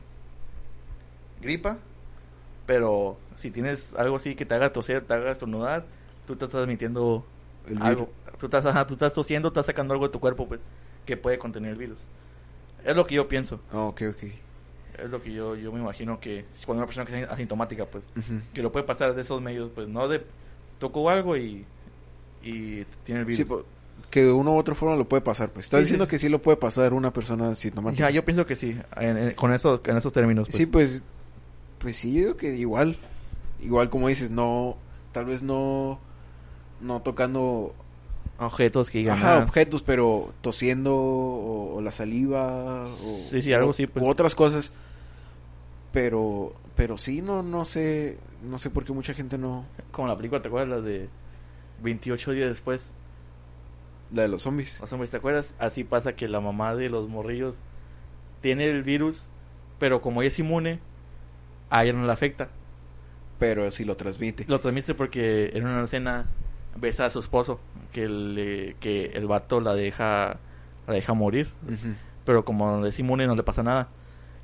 Gripa, pero si tienes algo así que te haga toser, te haga estornudar, tú te estás transmitiendo El algo. Tú estás, ajá, tú estás tosiendo, estás sacando algo de tu cuerpo, pues, que puede contener el virus. Es lo que yo pienso. Ah, ok, ok. Es lo que yo, yo me imagino que cuando una persona que es asintomática, pues, que lo puede pasar de esos medios, pues, no de tocó algo y, y tiene el virus. Sí, que de una u otra forma lo puede pasar. Pues estás Sí, diciendo sí. que sí lo puede pasar una persona asintomática. ya, yo pienso que sí, en- en- con esos, en esos términos. Pues. Sí, pues, pues sí, yo digo que igual, igual como dices, no, tal vez no, no tocando objetos que digan ajá, objetos, pero tosiendo o, o la saliva o, Sí, sí, algo o- así, pues. u otras cosas, pero, pero sí, no, no sé, no sé por qué mucha gente no, como la película, ¿te acuerdas? La de 28 días después. la de los zombies, O sea, ¿te acuerdas? Así pasa que la mamá de los morrillos tiene el virus, pero como ella es inmune, a ella no le afecta. pero sí lo transmite. Lo transmite porque en una escena besa a su esposo, que, le, que el vato la deja, la deja morir. Pero como es inmune no le pasa nada.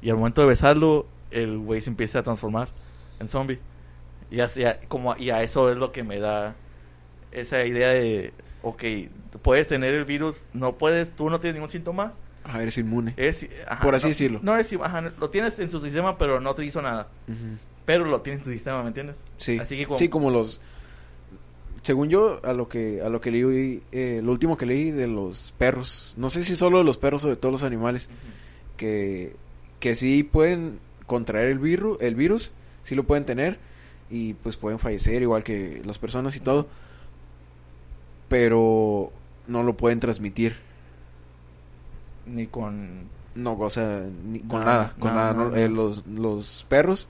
Y al momento de besarlo, el güey se empieza a transformar en zombie. Y, así, como, y a eso es lo que me da esa idea de, ok, puedes tener el virus, no puedes, tú no tienes ningún síntoma. Ajá, eres inmune. eres- ajá, Por así no- decirlo. No eres, ajá, lo tienes en su sistema, pero no te hizo nada. Pero lo tienes en tu sistema, ¿me entiendes? Sí. Así que como, Sí, como los según yo a lo que a lo que leí eh, lo último que leí de los perros, no sé si solo de los perros o de todos los animales que que sí pueden contraer el virus, el virus, sí lo pueden tener y pues pueden fallecer igual que las personas y todo. Pero no lo pueden transmitir. ni con No, o sea, ni- con Nada, nada, con nada, nada. ¿no? nada. Eh, los, los perros,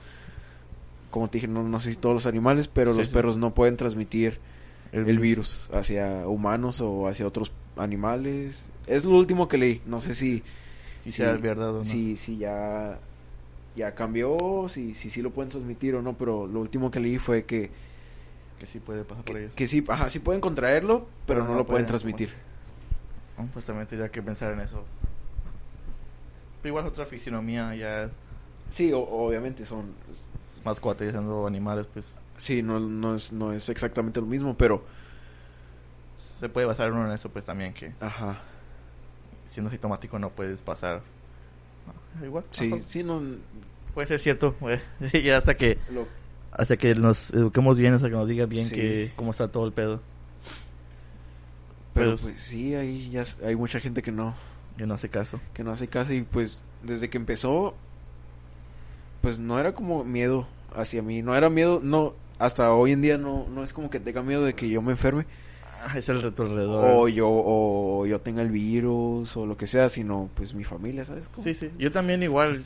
como te dije, no, no sé si todos los animales, pero Sí, los sí. perros no pueden transmitir el, virus hacia humanos o hacia otros animales. Es lo último que leí. No sé si, Y sea verdad o no. si, si ya, ya cambió, si, si sí lo pueden transmitir o no, pero lo último que leí fue que, Que sí puede pasar por que, ellos. que sí, ajá, sí pueden contraerlo, pero, no, lo pueden pueden, transmitir. Oh, pues también tendría que pensar en eso. Pero igual es otra fisionomía, ya Sí, o- obviamente son más cuates siendo animales, pues Sí, no, no, es, no es exactamente lo mismo, pero... se puede basar uno en eso, pues también que Ajá. siendo sintomático no puedes pasar. No, igual. Sí, ajá, sí, no... Puede ser cierto, güey. ya hasta que Lo, hasta que nos eduquemos bien, hasta que nos diga bien Sí. que cómo está todo el pedo. pero Pero pues sí, ahí ya hay mucha gente que no, yo no hace caso. que no hace caso y pues desde que empezó, pues no era como miedo hacia mí, no era miedo, no, hasta hoy en día no, no es como que tenga miedo de que yo me enferme Ah, es el reto alrededor. o yo, o yo tenga el virus o lo que sea, sino pues mi familia, ¿sabes? cómo? Sí, sí. Yo también igual,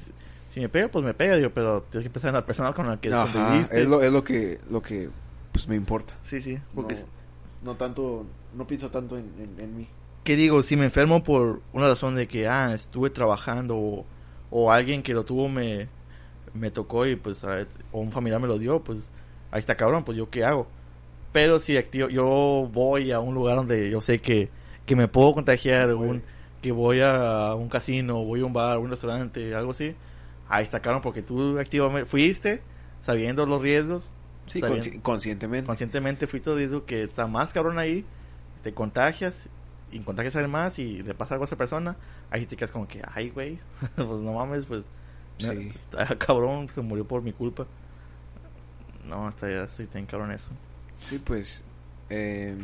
si me pega, pues me pega, digo, pero tienes que pensar en las personas con las que Ajá, es lo, es lo que, lo que pues me importa. Sí, sí. Porque no, no tanto, no pienso tanto en, en, en mí. ¿qué digo? Si me enfermo por una razón de que, ah, estuve trabajando o, o alguien que lo tuvo me, me tocó y pues, a- o un familiar me lo dio, pues, ahí está cabrón, pues yo qué hago. Pero si activo, yo voy a un lugar donde yo sé que, que me puedo contagiar, un, que voy a un casino, voy a un bar, un restaurante, algo así, ahí está cabrón porque tú activamente fuiste sabiendo los riesgos, Sí, consci- conscientemente. conscientemente fuiste riesgo que está más cabrón ahí, te contagias y contagias a más y le pasa algo a esa persona, ahí te quedas como que, ay, güey, pues no mames, pues, Sí. está cabrón, se murió por mi culpa. No, está ya, sí, está cabrón eso. Sí, pues eh,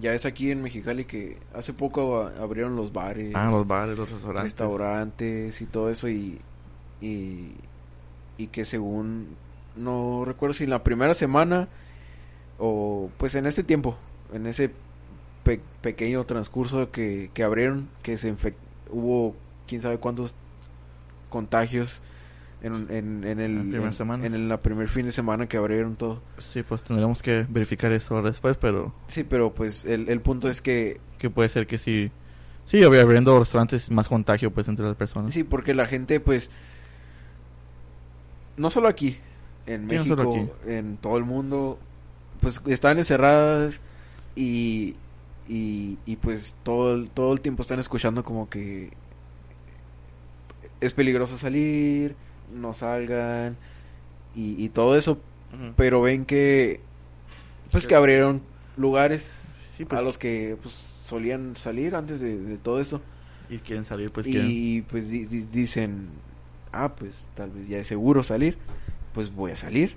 ya es aquí en Mexicali que hace poco a- abrieron los bares, Ah, los bares, los restaurantes. restaurantes y todo eso y, y, y que según no recuerdo si en la primera semana o pues en este tiempo, en ese pe- pequeño transcurso que, que abrieron, que se hubo quién sabe cuántos contagios en, en, en el en- semana. en el la primer fin de semana que abrieron todo. Sí, pues tendremos que verificar eso después, pero Sí, pero pues el, el punto es que que puede ser que sí. Sí, abriendo restaurantes más contagio pues entre las personas. Sí, porque la gente, pues, no solo aquí, en Sí, México, aquí. en todo el mundo, pues están encerradas y, y, y pues todo, el- todo el tiempo están escuchando como que es peligroso salir, no salgan y, y todo eso, pero ven que, pues que abrieron lugares Sí, pues, a los que pues solían salir antes de, de todo eso. y quieren salir, pues quieren. y pues di- di- dicen, ah, pues tal vez ya es seguro salir, pues voy a salir.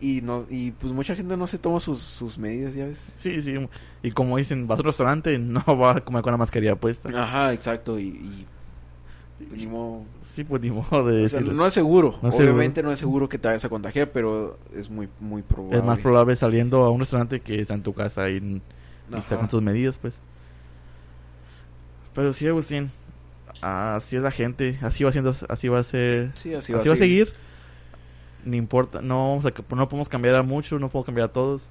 Y no y pues mucha gente no se toma sus, sus medidas, ya ves. Sí, sí. Y como dicen, vas a un restaurante, no va a comer con la mascarilla puesta. Ajá, exacto, y, y pues, ni modo. Sí, pues ni modo de O sea, no es seguro, No es obviamente no es seguro que te vayas a contagiar, pero es muy muy probable. Es más probable saliendo a un restaurante que está en tu casa y, y está con tus medidas, pues. Pero sí, Agustín, así es la gente, así va siendo, así va a ser, Sí, así, así, va a seguir. Ni importa, no, no podemos cambiar a mucho, no podemos cambiar a todos.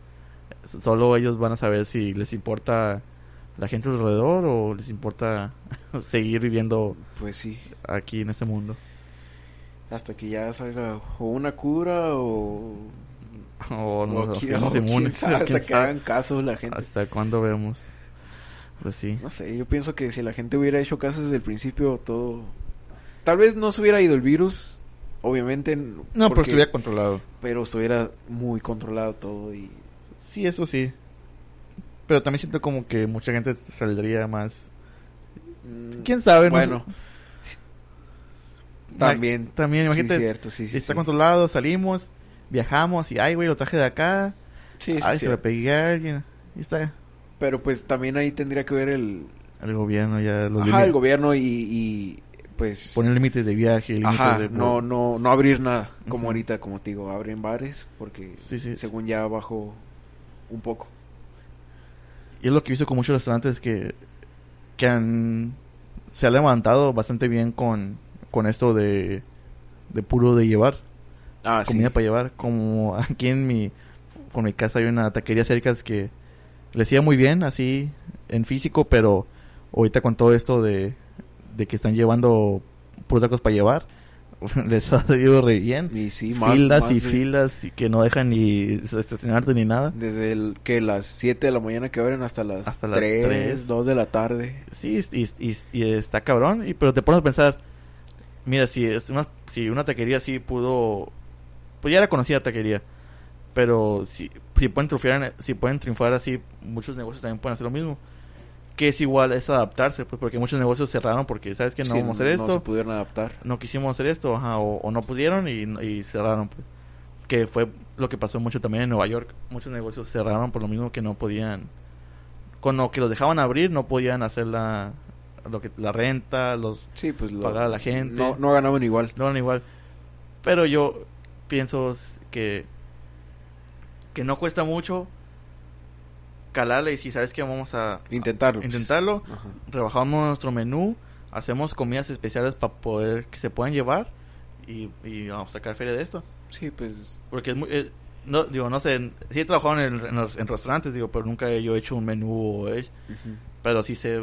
Solo ellos van a saber si les importa la gente alrededor o les importa seguir viviendo Pues sí, aquí en este mundo. hasta que ya salga o una cura o, O nos o qui- hacemos o quién inmunes. sabe, hasta que hagan caso la gente. ¿Hasta cuándo vemos? Pues sí. No sé, yo pienso que si la gente hubiera hecho caso desde el principio, todo... Tal vez no se hubiera ido el virus, obviamente. No, pero porque- estuviera controlado. pero estuviera muy controlado todo y... Sí, eso sí. Pero también siento como que mucha gente saldría más. mm, ¿Quién sabe? No Bueno, sé. también. También, Sí, imagínate. cierto, sí, sí. está sí. controlado, salimos, viajamos y, ay, güey, lo traje de acá. Sí, sí, ay, se sí. lo pegué a alguien. Y está Pero pues también ahí tendría que ver el... el gobierno ya. Los Ajá, el gobierno y, y pues... Poner límites de viaje, límites Ajá, de. no, no, no abrir nada, como ahorita, como te digo, abren bares porque Sí, sí. según ya bajó un poco. Y es lo que he visto con muchos restaurantes que, que han, se han levantado bastante bien con, con esto de, de puro de llevar. Ah, comida para llevar. Como aquí en mi, con mi casa hay una taquería cerca que les iba muy bien, así en físico, pero ahorita con todo esto de, de que están llevando puros tacos para llevar, les ha ido re bien. Y sí, más, filas más y filas y que no dejan ni estacionarte ni nada. Desde el, que las 7 de la mañana que abren hasta las, Hasta las 3, tres. 2 de la tarde. Sí, y, y- y está cabrón, y, pero te pones a pensar, mira, si es una, si una taquería sí pudo, pues ya era conocida taquería, pero si, si pueden triunfar, si pueden triunfar así, muchos negocios también pueden hacer lo mismo. Que es igual, es adaptarse, pues porque muchos negocios cerraron porque, ¿sabes que No Sí, vamos a hacer No esto, se pudieron adaptar. no quisimos hacer esto, ajá, o, o no pudieron y, y cerraron, pues. Que fue lo que pasó mucho también en Nueva York. Muchos negocios cerraron por lo mismo que no podían, con lo que los dejaban abrir, no podían hacer la, lo que, la renta, los Sí, pues lo- Pagar a la gente. No, no ganaban igual. no eran igual. Pero yo pienso que que no cuesta mucho calarle y si sabes que vamos a Intentarlo. a intentarlo, Ajá. rebajamos nuestro menú, hacemos comidas especiales para poder que se puedan llevar y, y vamos a sacar feria de esto. Sí, pues Porque es muy... es- no, digo, no sé, sí he trabajado en, el- en en restaurantes, digo, pero nunca yo he hecho un menú ujú. pero sí sé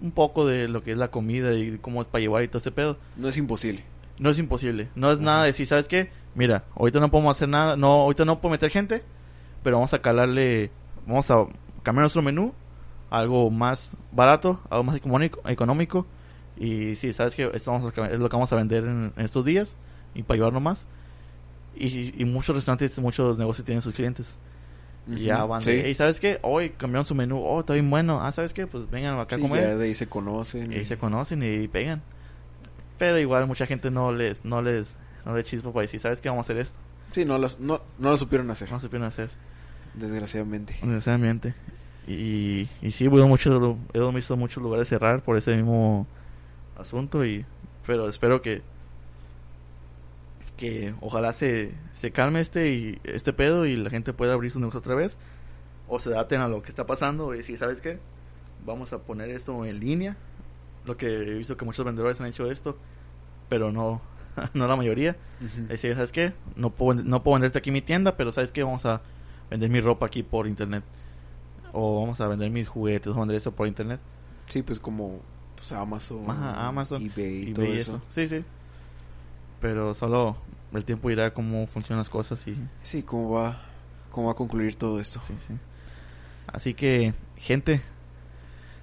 un poco de lo que es la comida y cómo es para llevar y todo ese pedo. no es imposible. No es imposible. No es nada de decir, ¿sabes qué? Mira, ahorita no podemos hacer nada. No, ahorita no puedo meter gente. Pero vamos a calarle. Vamos a cambiar nuestro menú. Algo más barato, algo más económico. económico y sí, ¿sabes qué? Esto vamos a- es lo que vamos a vender en, en estos días. Y para llevarlo más. Y, y muchos restaurantes, muchos negocios tienen sus clientes. Y ya Ujú. van Sí. "Hey, ¿sabes qué? Hoy cambiaron su menú. Oh, está bien bueno. Ah, ¿sabes qué? Pues vengan acá Sí, a comer. ya de ahí se conocen. Y ahí se conocen y pegan. Pero igual mucha gente no les, no les, no les chispa para decir, ¿sabes qué? Vamos a hacer esto. Sí, no, los, no, no lo supieron hacer, No se supieron hacer, desgraciadamente. desgraciadamente. Y, y sí, hubo muchos, hemos visto muchos lugares cerrar por ese mismo asunto y, pero espero que, que ojalá se, se calme este y este pedo y la gente pueda abrir su negocio otra vez o se adapten a lo que está pasando y decir, ¿sabes qué? Vamos a poner esto en línea. Lo que he visto que muchos vendedores han hecho esto, pero no no la mayoría. Ujú. Decir, ¿sabes qué? No puedo, no puedo venderte aquí mi tienda, pero ¿sabes qué? Vamos a vender mi ropa aquí por internet. O vamos a vender mis juguetes, vamos a vender esto por internet. Sí, pues como pues, Amazon, Ajá, Amazon, eBay y todo eso. Sí, sí. Pero solo el tiempo dirá cómo funcionan las cosas y Sí, cómo va, cómo va a concluir todo esto. sí, sí. Así que, gente,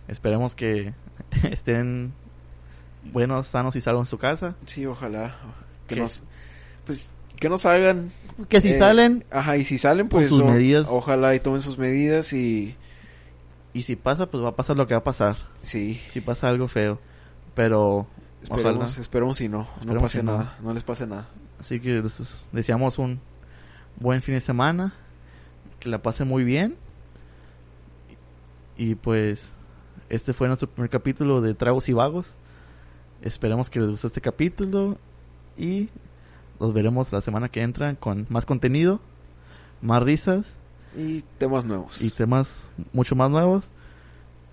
esperemos que estén buenos, sanos y salvos en su casa. Sí, ojalá que Que- nos pues que nos hagan Que si eh, salen ajá, y si salen pues sus o- medidas. ojalá y tomen sus medidas y y si pasa, pues va a pasar lo que va a pasar. sí, Si pasa algo feo. Pero esperemos, ojalá. esperemos si no, no Esperemos pase si no. nada, no les pase nada. Así que les deseamos un buen fin de semana. Que la pasen muy bien. Y pues, este fue nuestro primer capítulo de Tragos y Vagos. Esperemos que les gustó este capítulo. Y nos veremos la semana que entra con más contenido, más risas Y temas nuevos. y temas mucho más nuevos.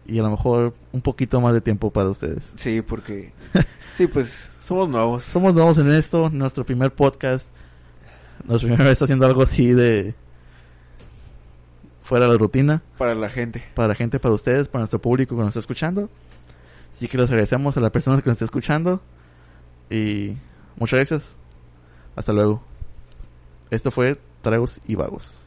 Y a lo mejor un poquito más de tiempo para ustedes. Sí, porque sí, pues somos nuevos. Somos nuevos en esto, nuestro primer podcast. Nuestra primera vez haciendo algo así de fuera de la rutina. para la gente. Para la gente, para ustedes, para nuestro público que nos está escuchando. Así que les agradecemos a la persona que nos está escuchando. Y muchas gracias. Hasta luego. Esto fue Tragos y Vagos.